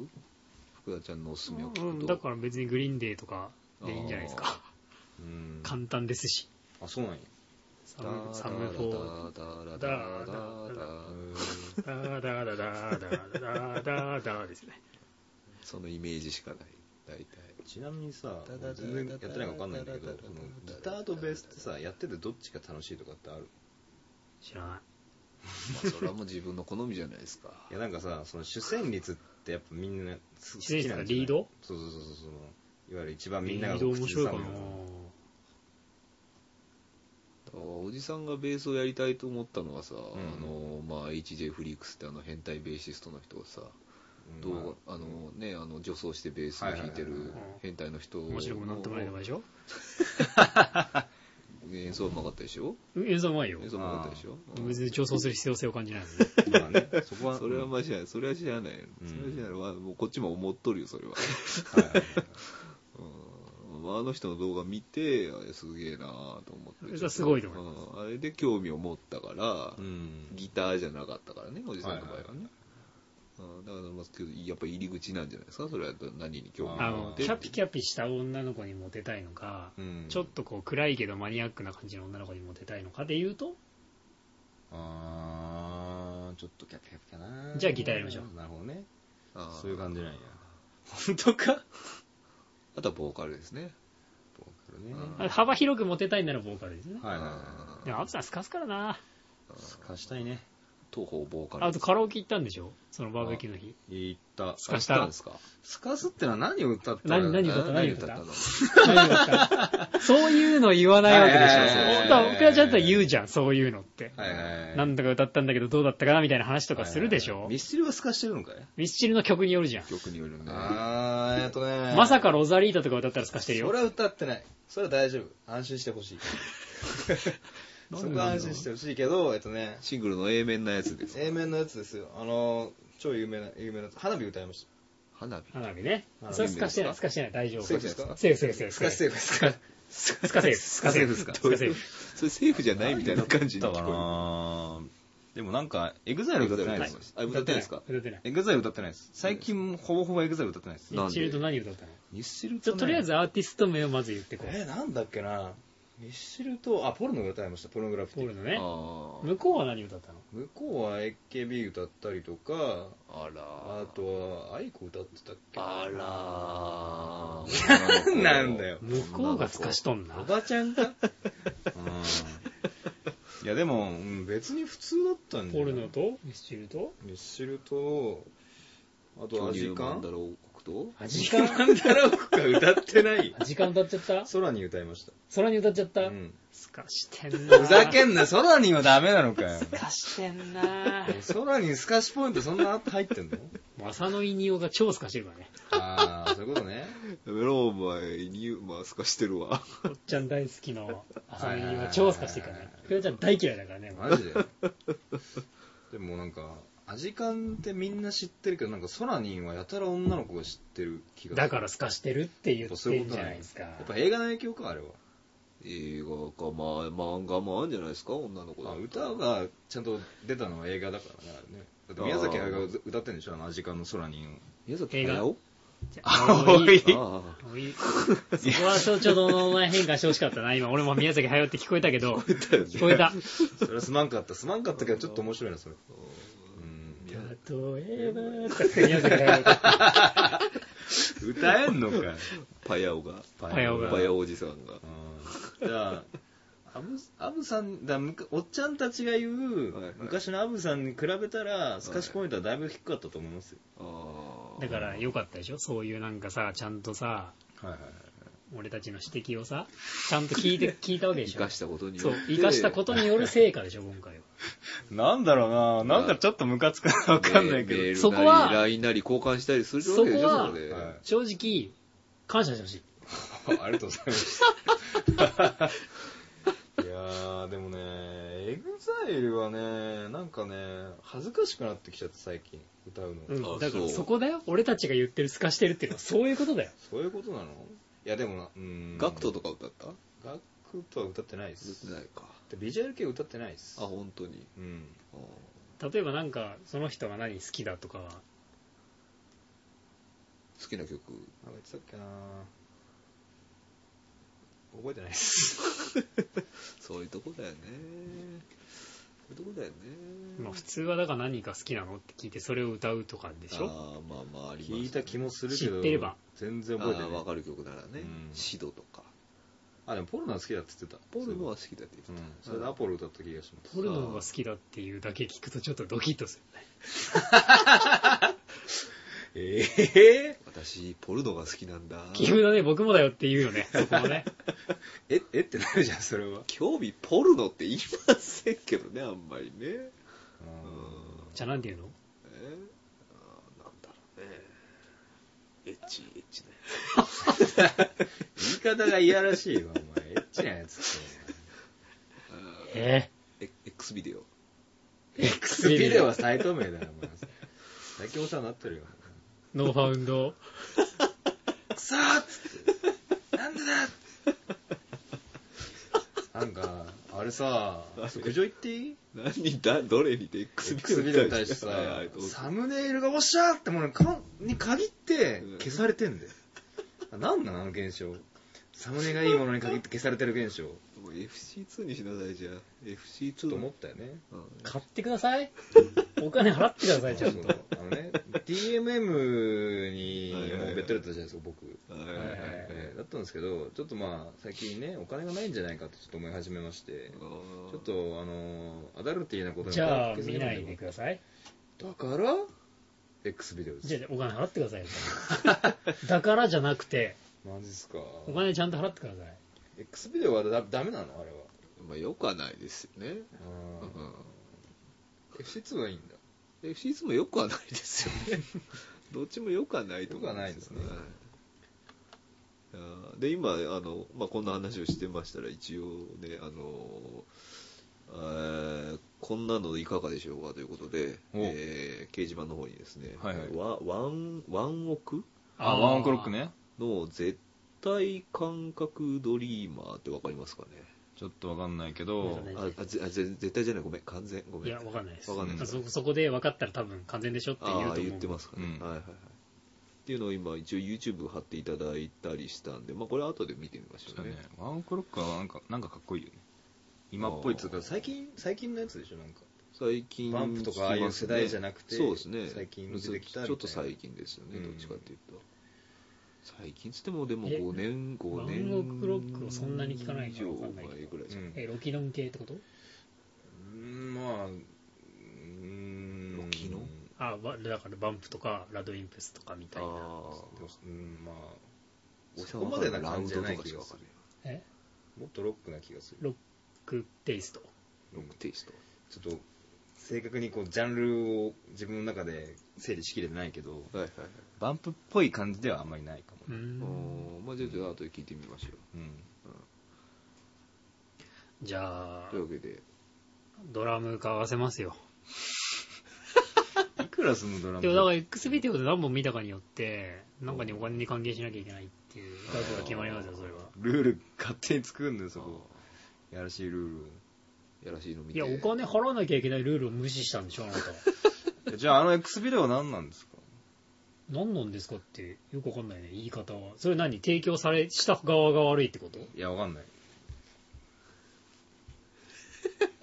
福田ちゃんのおすすめを聞くと、
うん、だから別にグリーンデーとかでいいんじゃないですか。
うん。
簡単ですし。
あ、そうなんや。
サムサムフォー
ダダダダダ
ダ
ダ
ダダダダダダダダダですね。
そのイメージしかない大体
ちなみにさ、全然やってないか分かんないんだけど、
ダダダ
そのギターとベースってさ、やっててどっちが楽しいとかってある
知らない。
まあそれはもう自分の好みじゃないですか
いやなんかさ、その主旋律ってやっぱみんな好
主旋律
きなんじゃない
リード
そうそうそうそうその、いわゆる一番みんなが
リード面白いかな
口ずさむ
だからおじさんがベースをやりたいと思ったのはさ、
ん。
あのまあ HJ フリークスってあの変態ベーシストの人をさ、
うん。ま
どうあのねあの女装してベースを弾いてる
はいはいはい
はい。
変態の人
面白くなってもらえればでしょ？
演奏うまかったでしょ？
演奏うまいよ。
演。奏うまかったでしょ？
別に調装する必要性を感じないので。
まあね、そこは、
それはまあ知らない。それは知らない。よ
うん。
それは知らない。まあもうこっちも思っとるよそれはあの人の動画見てあれすげえなと思って。
すごいと思います。
うん。あれで興味を持ったから、
うん。
ギターじゃなかったからねおじさんの場合はね、
はいはい
うん。だからまあけどやっぱり入り口なんじゃないですか？それは何に興味を
あの、
持って。
キャピキャピした女の子にモテたいのか、
うん。
ちょっとこう暗いけどマニアックな感じの女の子にモテたいのかで言うと、
あー、ちょっとキャピキャピかな。
じゃあギターやりましょう。
なるほどね。そういう感じなんや。
本当か？
あとはボーカルですね
ボーカルね。
うん
幅広くモテたいならボーカルですね。
はいはいはい。
でも、あとさんスカスカだな。
貸したいね。
東方ボーカル
あとカラオケ行ったんでしょ？そのバーベキューの日。
言った。
スカした？
あ行ったんですか？
スカスってのは何を歌った
何何歌った？
え
何歌った？
の？
何だった？そういうの言わないわけでしょ。本当は僕はちゃんと言うじゃん、そういうのって。なんだか歌ったんだけどどうだったかなみたいな話とかするでしょ？
ミスチルはスカしてるのかい？
ミスチルの曲によるじゃん。
曲によるね。
あー、えっとね。
まさかロザリータとか歌ったらスカしてるよ。
それは歌ってない。それは大丈夫。安心してほしい。そこは安心してほしいけど、えっとね、
シングルの A 面なやつです。
A 面のやつですよ。あの、超有名な、有名なやつ。花火歌いまし
花火。
花火ね
花。火
それすか？してない、すかしてない、大丈夫。
セーフですか？
セーフ、セーフ、セー
た。
フ。
スカセーフですか？
スカセーフ、スカセーフ。スカセーフ。
それセーフじゃないみたいな感じに
だか
聞こ
なでもなんか、 EXILE 歌ってない
はい
です。
あ歌ってないですか？
歌ってない。
EXILE 歌ってないです。最近ほぼほぼ EXILE 歌ってないです。
なんで
ミスチルと何歌ったの？
ミスチル
ちょ
とね
とりあえずアーティスト名をまず言ってこう。
えー、なんだっけなミスチルと、あ、ポルノが歌いました、ポルノグラフィティ。
ポルのね。
あ
向こうは何歌ったの？
向こうは AKB 歌ったりとか、
あら
あとは、 aiko 歌ってたっけ
あら
なんだよ。
向こうがすかしとんな。
お。ばちゃんか？うん。いや、でも、うん別に普通だったんじ
ポ
ゃない？
ルノと？ミスチルと？
ミスチルと、あと
巨
アジカン
と？
ア
アジカンマンダラオクが歌ってない。
時間歌っちゃった？
空に歌いました。
空に歌っちゃった？
うん。
すかしてんな。
ふざけんな、空にはダメなのかよ。
すかしてんな。
空にスカッシュポイントそんな入ってんの？
正野イニオが超すかしてるからね。
ああ、そういうことね。
やめろ、お前、ニューマース化してるわ。
おっちゃん大好きの正野イニオが超すかしてるからね。ふよちゃん大嫌いだからね。もう
マジで？でもなんか、アジカンってみんな知ってるけど、なんか空にはやたら女の子が知ってる気がする。
だからすかしてるって言
やっ
てん
そういうことね
じゃないですか。
やっぱ映画の影響か、あれは。
映画か、まあ、漫画もあるんじゃないですか、女の子だ
あ歌がちゃんと出たのは映画だからね、あれね。だって宮崎駿が歌ってんでしょ、あのアジカンの空に。
宮崎
映画
駿
じゃあもういそこはちょちょっとの前変換してほしかったな。今俺も宮崎駿って聞こえたけど、聞こえた。
それはすまんかった。すまんかったけど、ちょっと面白いな、それ。うん。
例えば、とか宮崎駿が。
歌えんのかよ。
パヤオが。
パヤオが
パヤオおじさんが。
うんじゃあ、アブアブさんだむかおっちゃんたちが言う、
はいはい
昔のアブさんに比べたら、スカシポイントはだいぶ低かったと思いますよ。
あー
だから良かったでしょ？そういうなんかさ、ちゃんとさ、
はいはいはい。
俺たちの指摘をさ、ちゃんと聞いて、聞いたわけでしょ
生かしたことによって。
そう、生かしたことによる成果でしょ、今回は。
なんだろうななんかちょっとムカつくなわかんないけど。
メールなり
そこは
LINE なり交換したりするわけでしょ、
そこは
で。
はい
正直、感謝してほしい。
ありがとうございました。いやー、でもね、 EXILE はね、なんかね、恥ずかしくなってきちゃって最近、歌うの。
うん、
あ
だから
そう
そこだよ。俺たちが言ってるスカしてるっていうのはそういうことだよ。
そういうことなの？いや、でもな、うーん。
GACKT とか歌った？
GACKT は歌ってないで
歌っ
す。
てないか。
でビジュアル系歌ってないです。
あ、本当に。
うん。
あ
例えばなんか、その人が何好きだとかは、
好きな曲。
なんか言ってたっけな覚えてないです。
そういうとこだよね。そういうとこだよね。
まあ普通はだから何が好きなのって聞いてそれを歌うとかでしょ？
ああ、まあまああります、
聞いた気もするけど、
知ってれば
全然覚えてない。
わかる曲ならね。
うん
シドとか。
あ、でもポルノは好きだって言ってた。
ポルノは好きだって言って
うん
た。。
それでアポロ歌った気がします。
ポルノが好きだっていうだけ聞くとちょっとドキッとするね。
ええ
私、ポルノが好きなんだ。
奇遇だね、僕もだよって言うよね、そこはね。
え、えってなるじゃん、それは。
興味ポルノって言いませんけどね、あんまりね。うん。
じゃあなんて言うの？
え？あーなんだろうね。エッチ、エッチね。
言い方がいやらしいわ、お前。エッチなやつって。
え？
え？X ビデオ。
ー、X
ビ
ビデオ
デオはサイト名だよ、お前。最近お世話になってるよ。
ノーファウンド。
くそーっつって。なんでだなんか、あれさ、苦情言っていい？
何だ、どれにて X ビ
ビデオに対してさサムネイルがおっしゃーってものかに限って消されてんだよ。なんなのあの現象。サムネがいいものに限って消されてる現象。
もう FC2 にしなさいじゃあ。FC2
ちょっと思ったよね。
うん。
買ってください。お金払ってくださいちゃんと。
あのね、DMM にもうベッドだったじゃないですか、僕。
はいはい
だったんですけど、ちょっとまあ、最近ね、お金がないんじゃないかってちょっと思い始めまして、ちょっと、あのーアダルティーなことに
じゃあ見ないでください。
だから、X ビデオです。
じゃあお金払ってくださいよ。だからじゃなくて。
マジっすか。
お金ちゃんと払ってください
X ビデオはだダメなの？あれは。
まあよくはないですよね、
あ
うん。
ー FC2 はいいんだ。
FC2 もよくはないですよね。どっちもよくはないと思
よくはないですね。
で今あの、まあ、こんな話をしてましたら一応ねあのえーこんなのいかがでしょうかということで、
お。
えー掲示板の方にですね、
はいはい。
ワワンワンオク？
あ、ワンオクロックね。
の絶対感覚ドリーマーってわかりますかね？
ちょっとわかんないけど、
ね
ああぜあぜ絶対じゃない？ごめん。完全ごめん。
いやわかんないです。
わかんない
です。
そそこで分かったら多分完全でしょって言うと思う。
ああ言ってますかね、
うん。
はいはいはい。っていうのを今一応 YouTube 貼っていただいたりしたんでまあこれ後で見てみましょうね。
そうだね。ワンオクロックはなんか、なんかかっこいいよね。今っぽいっつうか、最近、最近のやつでしょ、なんか。
最近
バンプとかああいう世代じゃなくて
そうですね。
最近出てきたみたいな。
ちょっと最近ですよね、
うん。
どっちかっていうと最近つってもでも
え
5年5年
ワンオクロックをそんなに聞かないからわかんないえロキノン系ってこと？
うんまあ、うーん。
ロキノ？
あわだから BUMP とか RADWIMPS とかみたいな。
あ
でもうん、まあ、
あ
そこまでな感じじゃない気がする。
え？
もっとロックな気がする。
ロックテイスト？
ロックテイスト？
ちょっと、正確にこう、ジャンルを自分の中で整理しきれてないけど、
はいはいはい。
バンプっぽい感じではあんまりないかも。
うーん。
まあじゃあ後で聞いてみましょう。
うん。
じゃあ
というわけで。
ドラム買わせますよ。
いくらすんのドラム？
でもだから X ビデオで何本見たかによってなんかにお金に還元しなきゃいけないっていう額が決まりますよそれは。
ルール勝手に作るんだよ、そこ。やらしいルー。
やらしいの見て
いやお金払わなきゃいけないルールを無視したんでしょあなた
ル。じゃあ、あの X ビデオは何なんですか
何なんですかってよくわかんないね言い方はそれ何提供されした側が悪いってこと？
いや、わかんない。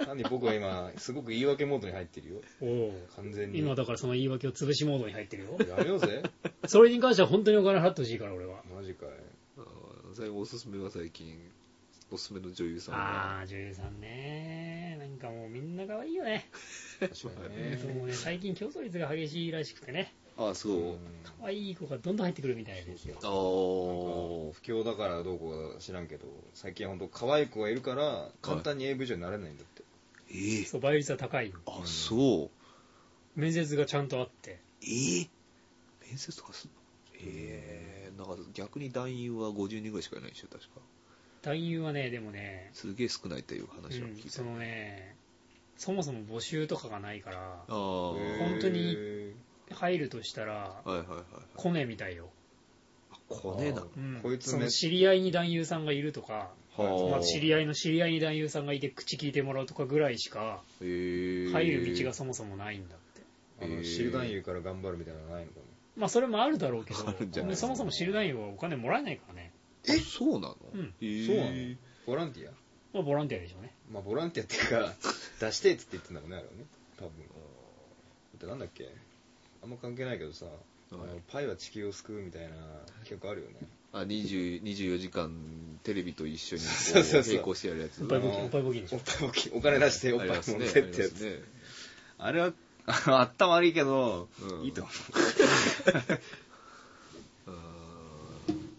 何僕は今、すごく言い訳モードに入ってるよ。
おお
完全に。
今だからその言い訳を潰しモードに入ってるよ
やめようぜ。
それに関しては本当にお金払ってほしいから俺は
マジかい。
あー最後おすすめは最近おすすめの女優さんが
ああ女優さんねなんかもうみんな可愛いよね
確かにね。
もうね最近競争率が激しいらしくてね
あそう、
うん
可愛い子がどんどん入ってくるみたいですよ。
あー。
不況だからどうこうか知らんけど、最近は本当可愛い子がいるから、簡単に AV 女になれないんだって。
えー、
そう倍率は高い
あそう。
面接がちゃんとあって。
えー、面接とかすんの？えー、なんか逆に男優は50人ぐらいしかいないでしょ確か。
男優はねでもね、
すげえ少ないっていう話は聞いた、
うんそのねそもそも募集とかがないから
ああ
本当に
へ
入るとしたら
はいはいはい
コネみたいよ、
コネなの
うん。
こいつ
その
め
知り合いに男優さんがいるとか、
はあ。
まあ、知り合いの知り合いに男優さんがいて口聞いてもらうとかぐらいしか入る道がそもそもないんだって。
ーあの、
へー。
シルダン優から頑張るみたいなのないのか
まあそれもあるだろうけど
あるんじゃない。
そもそも知る男優はお金もらえないからね。
えそうなの、
うん。
えー。
そうなの？な。ボランティア？
まあボランティアでしょうね。
まあ、ボランティアっていうか、出してって言ってんだろうね、あれはね。多分。だってなんだっけ？あんま関係ないけどさ、あのパイは地球を救うみたいな結構あるよね。
あ20 24時間テレビと一緒にこ
そうそうそう。
並行してやるやつ。
おっぱい募金おっぱい募金でしょ
おっぱい大きいお金出しておっぱい持ってってやつ。
ね。
あれは、あの頭悪いけど、
うん。
いいと思
あ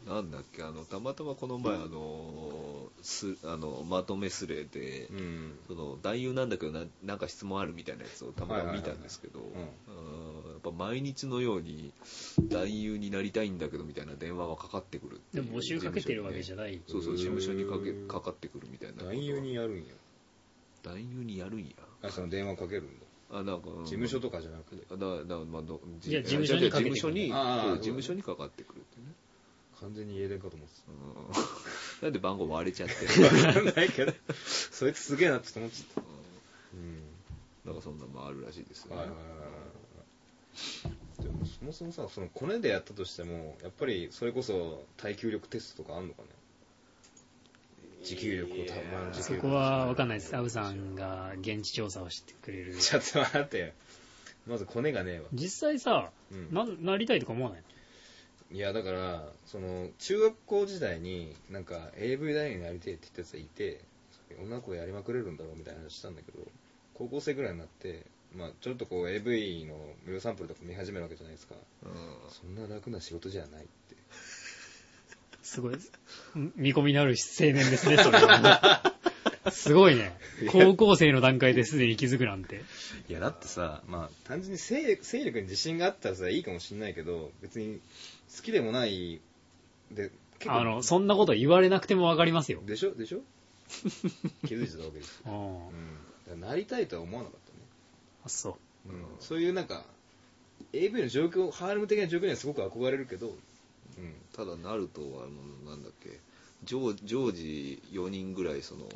ーなんだっけあのたまたまこの前あのすあのまとめスレで、
う。うん。
その男優なんだけどななんか質問あるみたいなやつをたまたま見たんですけど毎日のように男優になりたいんだけどみたいな電話がかかってくるって
でも募集かけてるわけじゃない
そうそう事務所にかけ
うん
かかってくるみたいな
男優にやるんや。
男優にやるんや
あ、その電話かけるんだ。
あなんかうん
事務所とかじゃなくて。
あだだまあどじ
いや事務所にかけてくる
事務所に
ああ
そう事務所にかかってくるってね
完全に家電かと思って
うんなんで番号割れちゃってる
かんないけど、そいつすげえなって思っちゃった。うん。
なんかそんなのもあるらしいですね。
はいはいはいはい。でもそもそもさそのコネでやったとしてもやっぱりそれこそ耐久力テストとかあんのかね？持久力をたお前の持久
そ
力
こは分かんないです。アブさんが現地調査をしてくれる。
ちょっと待ってよ。まずコネがねえわ。
実際さ、
うん。
ななりたいとか思わない
いやだからその中学校時代になんか AV 男優になりてえって言ったやつがいて女の子やりまくれるんだろうみたいな話したんだけど高校生ぐらいになって、まあ、ちょっとこう AV の無料サンプルとか見始めるわけじゃないですかそんな楽な仕事じゃないって
すごい。見込みのある青年ですね、それは。すごいね。高校生の段階ですでに気づくなんて。
いやだってさ、まあ、単純に勢勢力に自信があったらさいいかもしんないけど別に好きでもないで結構。
あの、そんなこと言われなくても分かりますよ。
でしょ？でしょ？気づいてたわけですよ、
うん。
うん、だからなりたいとは思わなかったね。
あ、そう。
うん。そういうなんか AV の状況ハーレム的な状況にはすごく憧れるけど、うん、
ただナルトはあのなんだっけ常常時4人ぐらいその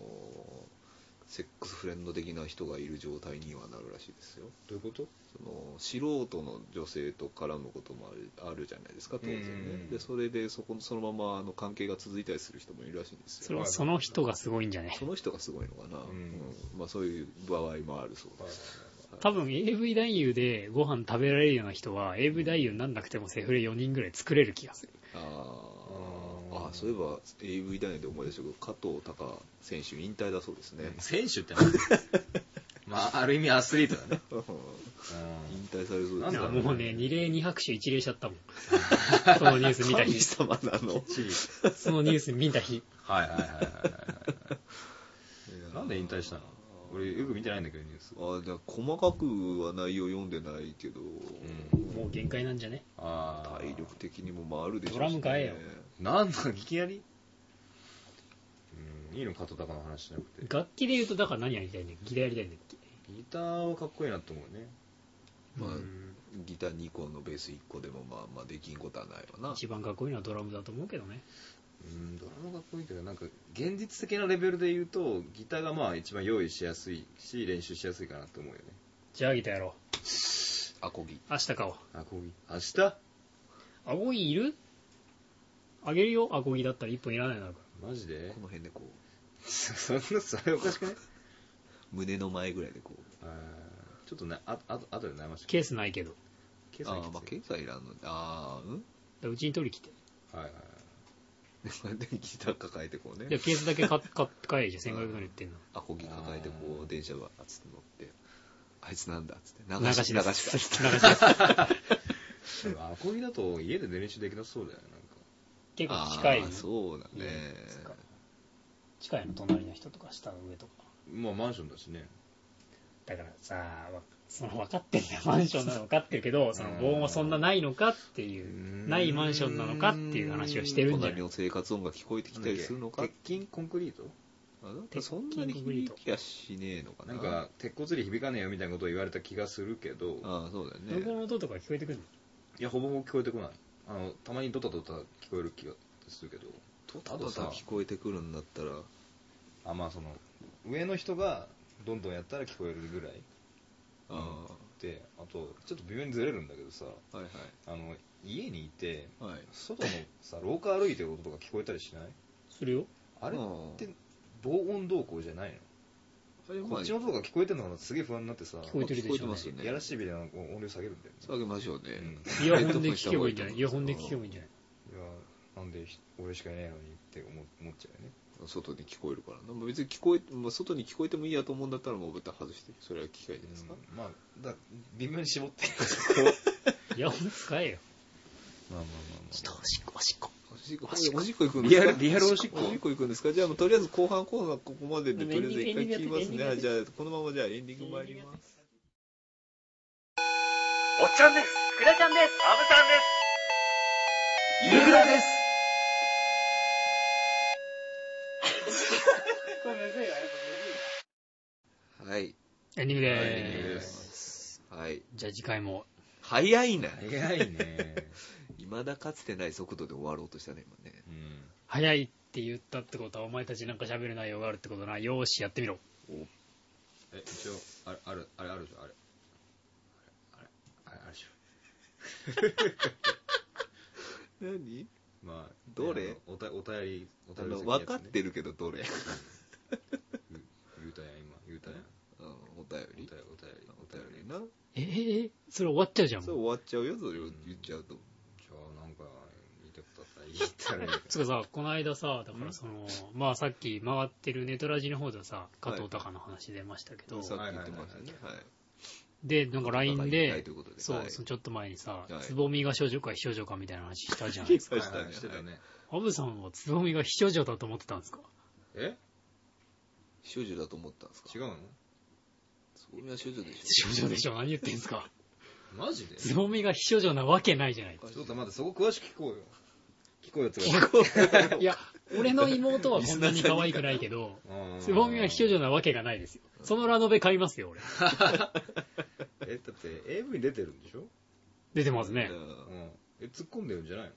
セックスフレンド的な人がいる状態にはなるらしいですよ。
どういうこと？
その素人の女性と絡むこともあるあるじゃないですか当然ね。
うん
でそれでそこそのままあの関係が続いたりする人もいるらしいんですよ。
それはその人がすごいんじゃね？
その人がすごいのかな、
ん。
まあ、そういう場合もあるそうです。
多分 AV 男優でご飯食べられるような人は AV 男優になんなくてもセフレ4人ぐらい作れる気がする。
あ
あ
あそういえば AV 男優で思い出したけど加藤隆選手引退だそうですね、
選手ってなんだ？まあある意味アスリートだね、
引退されそうです
なん
もうね、二礼二拍手一礼しちゃったもん。そのニュース見た
神
日。
様なの。
そのニュース見た日。
はいはいはいはいはい。なんで引退したの？俺よく見てないんだけどニュース。
あだから細かくは内容読んでないけど、
もう限界なんじゃね？
ああ
体力的にもまああるでしょうし、
ドラム買えよ
なんだいきなり？うんいいの加藤隆の話しなくて。
楽器で言うと、だから何やりたいんだっけ？ギターやりたいんだっけ
ギターはかっこいいなと思うね。
まあ
うん。
ギター2個のベース1個でもまあまあできんことはないわな。
一番かっこいいのはドラムだと思うけどね。
うんドラムかっこいいけどなんか現実的なレベルで言うとギターがまあ一番用意しやすいし練習しやすいかなと思うよね。
じゃあギターやろ
アコギ。
う。明日買おう。
アコギ。明日？
アコギいる？あげるよ、アコギだったら1本いらないなるか
マジで？
この辺でこう。
そんなそれおかしくない？
胸の前ぐらいでこう。
あー。ちょっとなあああとで悩まし
ら。ケースないけど。
ケース
ああまあ
はきつい
経済いらんのああうん？
だからうちに取り来て。
はいはい
でギター抱えてこうね。
いや、ケースだけ買っ買って帰るじゃん。1500円売ってんの。
アコギ抱えてこう電車がつって乗って。あいつなんだっつって。
流し
流
です。流しです。
でもアコギだと家で練習できなそうだよねな。んか
結構近い。
あー。そうだね。
近いの、隣の人とか下の上とか。
まあマンションだしね。
だからさ、わその分かってんだよ。マンションなの分かってるけど、その防音はそんなないのかっていう、ないマンションなのかっていう話をしてるんじゃない
隣の。生活音が聞こえてきたりするのか
鉄筋コンクリート。
あそんなに響きやしねえのかな。
なんか鉄骨に響かねえよみたいなことを言われた気がするけど。
ああそうだよね。
の音とか聞こえてくるの？
いやほぼほぼ聞こえてこないあのたまにドタドタ聞こえる気がするけど
とただ聞こえてくるんだったら。
あまあその上の人がどんどんやったら聞こえるぐらい
あ
であとちょっと微妙にずれるんだけどさ
あはい。
あの家にいて
はい。はい
外のさ廊下歩いてる音とか聞こえたりしない？
するよ。
あれ
うん
って防音動向じゃないの？こっちの音が聞こえてるのかなすげえ不安になってさ。
聞こえてるでしょ
聞こえてますよね。
やらしいビデオの音量下げるんだよね。
下げましょうね、
うん
イヤホンで聞けばいいんじゃない？イヤホンで聞けばいいんじゃない？
いやなんでひ俺しかいないのにって思思っちゃうよね。
外に聞こえるからまあ別に聞こえ、まあ、外に聞こえてもいいやと思うんだったらもう豚外してそれは機械ですか、
まあだ微妙に絞って。
イヤホン使えよ。
まあまあ。
ちょっとおしっこ、おしっこ。
おしっこおしっこ。行くんですか？
リアルリアルおしっこ。
おしっこ行くんですか？じゃあもうとりあえず後半コーナーここまででとりあえず一回切りますね。じゃあこのままじゃあエンディング参ります。
おっちゃんです。くだちゃんです。あぶさんです。ゆぐらです。
はい。
エンディングで
エンディング
ー。
です。すはい。
じゃあ次回も。
早いな
早いね
未だかつてない速度で終わろうとしたね今ね。
うん。
早いって言ったってことは、お前たちなんか喋る内容があるってことな。よーし、やってみろ。
え一応あれあるあれあるでしょあれ。あれあれあれあるでしょ。
何？
まあ、
どれ？
あのおたお便り、お
あ
便り
の分かってるけどどれ？
言うたやん、今。言うたや。ん。
うん。お便り。
お便り、お便り、
お便りな。
えー、それ終わっちゃうじゃん。
それ終わっちゃうよそれを言っちゃうと
言ったらいい。
つうかさ、この間さ、だからその、まあさっき回ってるネトラジの方ではさ、加藤隆の話出ましたけど、
さっき言ってましたねはい。
で、なんか LINE で
ということ、で。
そう、ちょっと前にさ
はい、
つぼみが少女か非少女かみたいな話したじゃないですか。
し
てたね。
アブさんはつぼみが非少女だと思ってたんですか？
え？
少女だと思ったんですか？
違うの？
それは少女でし
少女でしょ？何言ってんすか？
マジで？
つぼみが非少女なわけないじゃないです
ちょっと待って、そこ詳しく聞こうよ。聞こうよって
か。いや、俺の妹はこんなに可愛くないけど、つぼみは非少女なわけがないですよ。そのラノベ買いますよ、俺。
え、だって AV 出てるんでしょ？
出てますね
ょ。
うん。え、突っ込んでるんじゃないの？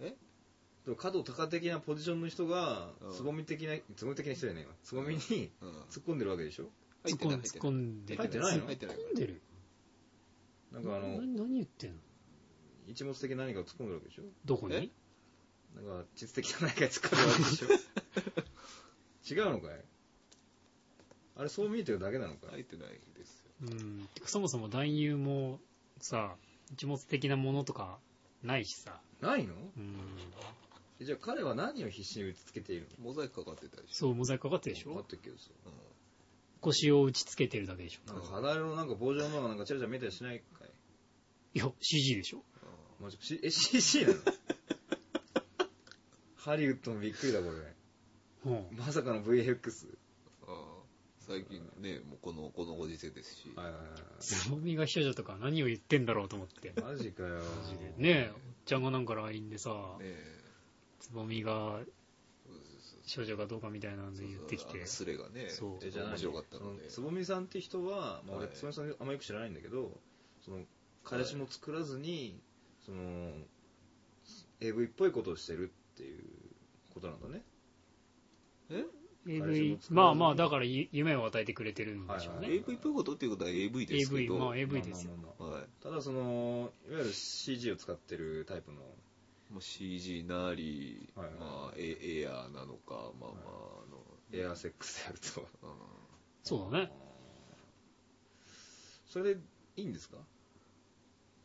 え？
でも角高的なポジションの人が
うん、
つぼみ的な、つぼみ的な人じゃねえわ。つぼみに
うん
突っ込んでるわけでしょ？
突っ込ん突っ込んでる。
入ってないの？
入ってない
突っ込んでる。
なんかあの、
何何言ってんの？
一物的な何かを突っ込んでるわけでしょ？
どこに？
え？
なんか、実的な何か突っ込んでるわけでしょ？違うのかい？あれそう見えてるだけなのかい？
入ってないですよ。
うん。てかそもそも男優もさ、一物的なものとかないしさ。
ないの？
うん。
えじゃあ彼は何を必死に打ち付けている
モザイクかかってたでしょ。
そう、モザイクかかってるでし
のあ
ょ
ったけどさ。
腰を打ち付けてるだけでしょ。
なんか肌色のなんか棒状ののがなんかチラチラ見えたりしないかい？
いや、CG でしょ。
マジしえ、CC なの？ハリウッドもびっくりだこれ。
うん。
まさかの VFX。
ああ最近ねもうこのこのご時世ですし
はいはいはい
つぼみが少女とか何を言ってんだろうと思って。
マジかよ。
ねえ、おっちゃんがなんか LINE でさ、つぼみが少女かどうかみたいなので言ってきて。
スレがね
そう
えじゃ
面白かったので
つぼみさんって人は、まあ、俺
はい
つぼみさんあんまよく知らないんだけどその彼氏も作らずに、その AV っぽいことをしてるっていうことなんだね。
え
？AV まあまあだからゆ夢を与えてくれてるんでしょうね、
はいはい。
AV っぽいことっていうことは AV ですけ
AV
ど
まあ AV ですよ、
まあまあまあ
はい
ただそのいわゆる CG を使ってるタイプの。
もう CG なり、
はいはい。
まあ、エエアーなのか、まあまあ、あの、
エアーセックスであると。
うん
そうだね。
それでいいんですか？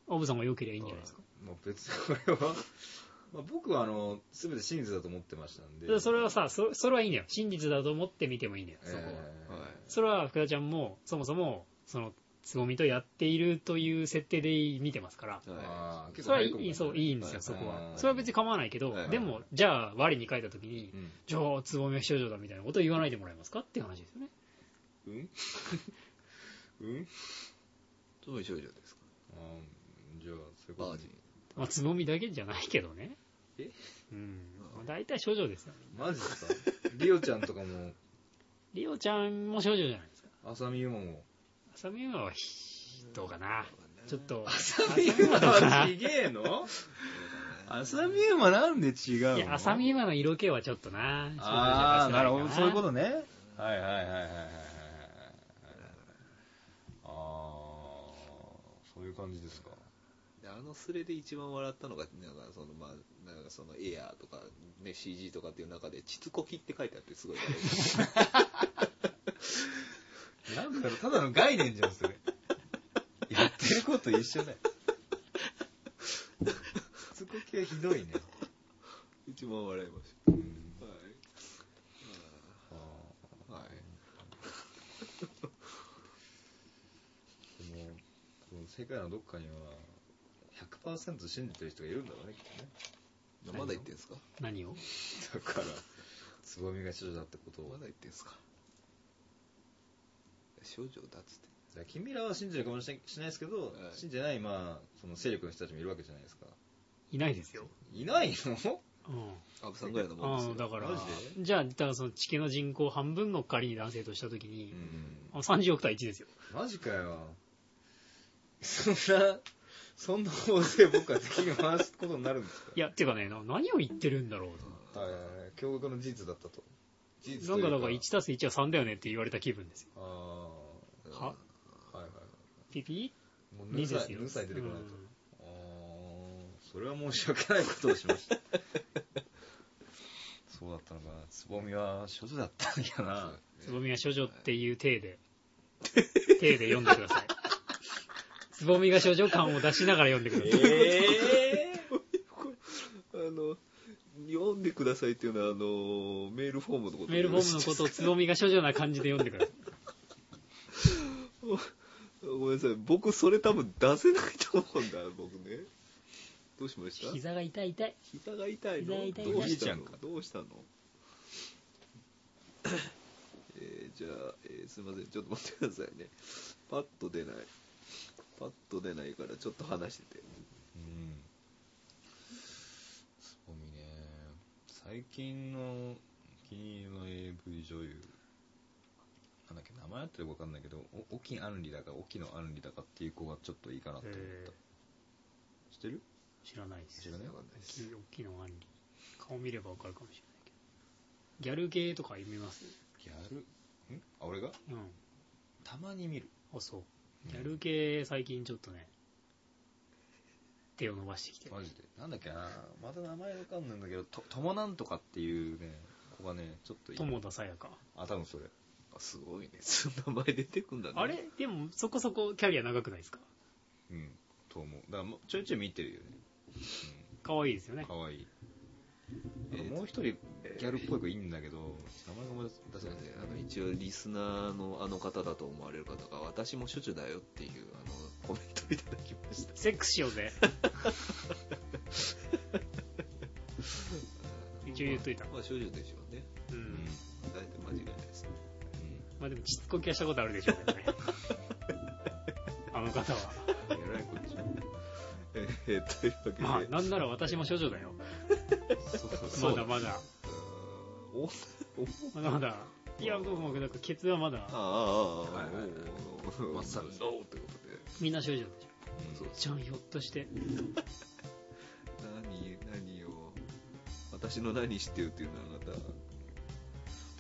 アブさんが良ければいいんじゃないですか、
まあ、別にこれはまあ僕はあの全て真実だと思ってましたんで。
でそれはさそそれはいいんだよ。真実だと思って見てもいいんだよそこは、
え
はい。
それは福田ちゃんもそもそもそのつぼみとやっているという設定で見てますから。
ー
は
あー結
それはいいそういいんですよ、
はい。
そこは、
はい
それは別に構わないけど、
はい。
でもじゃあ我に書いた時に、
うん。
じゃあつぼみは少女だみたいなことを言わないでもらえますかっていう話ですよね。
うん？うん？
どういう少女ですか？
あーじゃあそういうこと
バージン。
まあつぼみだけじゃないけどね。
え？
うん。まあ、大体少女ですよね
マジですか？リオちゃんとかも。
リオちゃんも少女じゃないですか。
浅見ゆまも。
浅見馬はひどうかな。ちょっと。
浅見ゆまはちげえの？浅見ゆまなんで違うの？
いや浅見馬の色気はちょっとな。
ああなるほど。そういうこと
と
ね。はいはいはいはいはいはいはいああそういう感じですか。
であのスレで一番笑ったのが、なんかその、まあ、なんかそのエアーとか、ね、CG とかっていう中で、チツコキって書いてあってすごい笑い
なんだろうただの概念じゃんそれやってること一緒だよつこきはひどいね
一番笑いまし
うん
た。はい。はい。
でも世界のどっかには100%信じてる人がいるんだろうねきっとね
まだ言ってんすか？
何を？
だからつぼみが少女だってことを
まだ言ってんすか少女だっつって。
だから君らは信じるかもしれしないですけど、
はい
信じてない、まあ、その勢力の人たちもいるわけじゃないですか。
いないですよ、
いないの？
うん
アブさんぐらいのもん
あ
ですよ。
あだから
マジ
じゃあだからその地球の人口半分の仮に男性とした時に、
うん。
あ30億対1ですよ
マジかよ。そんな、そんな大勢僕は敵に回すことになるんですか？
いやっていうかねな何を言ってるんだろうと
はいはいはい。驚愕の事実だったと。事実
なんかだから
という
1たす1は3だよねって言われた気分ですよ。
あ
は？
あ、はいはい。
ピピ
もう
2
ぬさい、
ですよ。
ぬさい出てこないと。
うん。
ああ、それは申し訳ないことをしました。そうだったのかつぼみは処女だったんやな。
つぼみが処女っていう体で、体で読んでください。つぼみが処女感を出しながら読んでください。
え
あの、読んでくださいっていうのは、あの、メールフォームのこと
メールフォームのことをつぼみが処女な感じで読んでください。
ごめんなさい。僕、それ多分出せないと思うんだ、僕ね。どうしました？
膝が痛い痛い。
膝が痛いの？
膝が痛い
どうしたの？どうしたの？えーじゃあ、えーすいません。ちょっと待ってくださいね。パッと出ない。パッと出ないから、ちょっと話してて。
うんつぼみね最近の気に入りの AV 女優なんだっけ名前あってるか分かんないけどお沖杏里だか沖野杏里だかっていう子がちょっといいかなって思った知ってる？
知らないです。
知らない
わかんないです。
大きいのあんり。顔見ればわかるかもしれないけど。ギャルゲーとか読みます？
ギャル？ん？あ俺が？
うん。
たまに見る
あ、そう。ギャル系最近ちょっとね、手を伸ばしてきて。
マジで？なんだっけな？また名前わかんないんだけどとともなんとかっていうね子がねちょっといい
友田さやか。
あ多分それ。
あすごいね。そんな名前出てくんだね。
あれ？でもそこそこキャリア長くないですか？
うん。と思う。だからもうちょいちょい見てるよね。
可愛いですよね。
か。わい。い
えー
もう一人ギャルっぽい子いいんだけど名前が思い出せない
あの一応リスナーのあの方だと思われる方が私も処女だよっていうあのコメントいただきました
セックスしようぜ。一応言っといた。
まあ処女でしょうね
う。
うんん
大体間違いないですね
まあでも、ちっこきはしたことあるでしょうけどね。あの方は。
えらいこっちゃ
えー、というわけで、
まあ、なんなら私も処女だよ。
そう。
まだまだ。まだまだ。いや、僕もなんかケツはまだ。
あ、ああああ
はいはいはい。
おー
まっさら
そうということで
みん。な処女でしょ。じゃん、ひょっとして。
何何を私の何知ってるっていうのはあなた。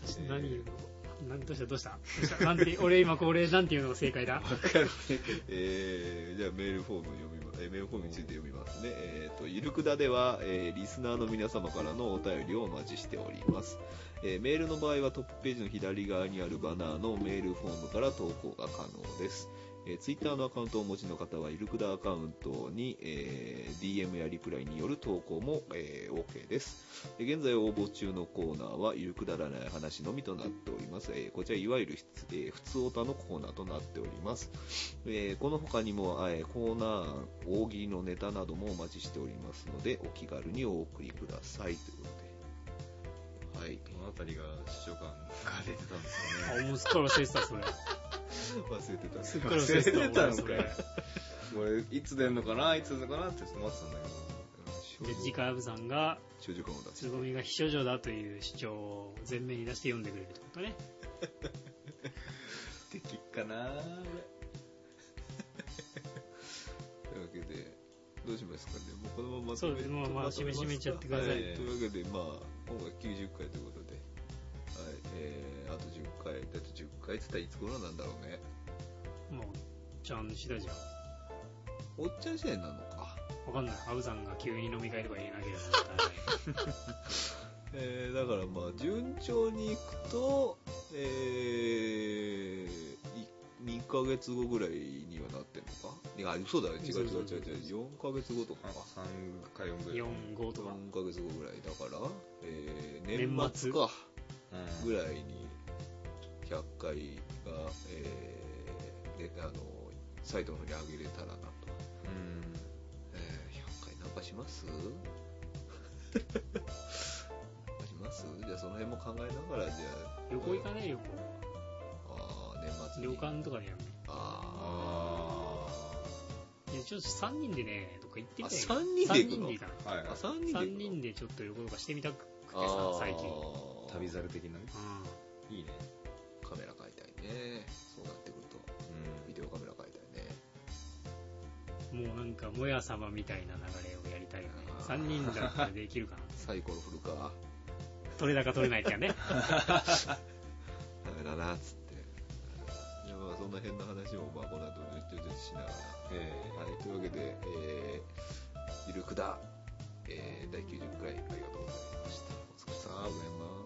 私何言うの何どうしたどうした？どうした？なんて、俺今これなんて言うのが正解だ？
えーじゃあメールフォーム読みま、えーメールフォームについて読みますね。えっ、と、ゆるくだでは、えーリスナーの皆様からのお便りをお待ちしております。えーメールの場合はトップページの左側にあるバナーのメールフォームから投稿が可能です。えー、ツイッターのアカウントをお持ちの方は、ゆるくだアカウントに、えー DM やリプライによる投稿も、えー OK です。えー現在応募中のコーナーは、ゆるくだらない話のみとなっております。えーこちら、いわゆる、えー普通オタのコーナーとなっております。えーこの他にも、えーコーナー案、大喜利のネタなどもお待ちしておりますので、お気軽にお送りください。ということで。はい。
この辺りが視聴感が出てたんですか
あ、
ね
もうすっかり忘れてた、それ。
忘れてた。
忘れてた、
か
俺それ。
俺いつ出んのかないつ出んのかなって待ってたんだけ
で、次回アブさんが、
長寿感を出す
つ。ぼみが非処女だという主張を前面に出して読んでくれるってことね。
ど できっかな
というわけで、どうしますかね。もうこのまま
そうですもうまあ締め締めちゃってください
はというわけで、まあ、今回90回ということで、はい、えー、あと10回、だって10回って言ったらいつ頃なんだろうね。
もう、ちゃん次第じゃん。
おっちゃん時代なのか。
わかんない。アブさんが急に飲み会とか言えなければ。
えー、だからまあ、順調にいくと、えー、い2ヶ月後ぐらいにはなってんのか？いや、嘘だよ。違う違う違う違う。4ヶ月後とかか。
3か4ぐらい
4、5とか。
4ヶ月後ぐらいだから、えー、
年末
か。
うん
ぐらいに100回が、えー、であのサイトの方に上げれたらなと、
うん。
えー、100回なんかします？なんかします？じゃあその辺も考えながらじゃあ。
旅行行かねえ、旅行。
あー年末に。
旅館とかでやるね。
あ
いや、ちょっと3人でね、とか行ってみたい
あ三人で行くの
？3人で行かない。
はいはい。
3人で
3人でちょっと旅行とかしてみたくて
あ
さ
ー、
最近。
旅猿的なね。
う
いいね。
カメラ買いたいね。そうなってくると。ビデオカメラ買いたいね。
ん。もうなんか、もやさまみたいな流れをやりたいよね。
あー。
3人だったらできるかな。
サイコロ振るか。
取れ高取れないってやね。
ダメだなっつって。いやまあそんな変な話もまあこの後ちょちょちょしながら。
え
はい、というわけで、えー、ゆルクだ、えー第90回ありがとうございました Salema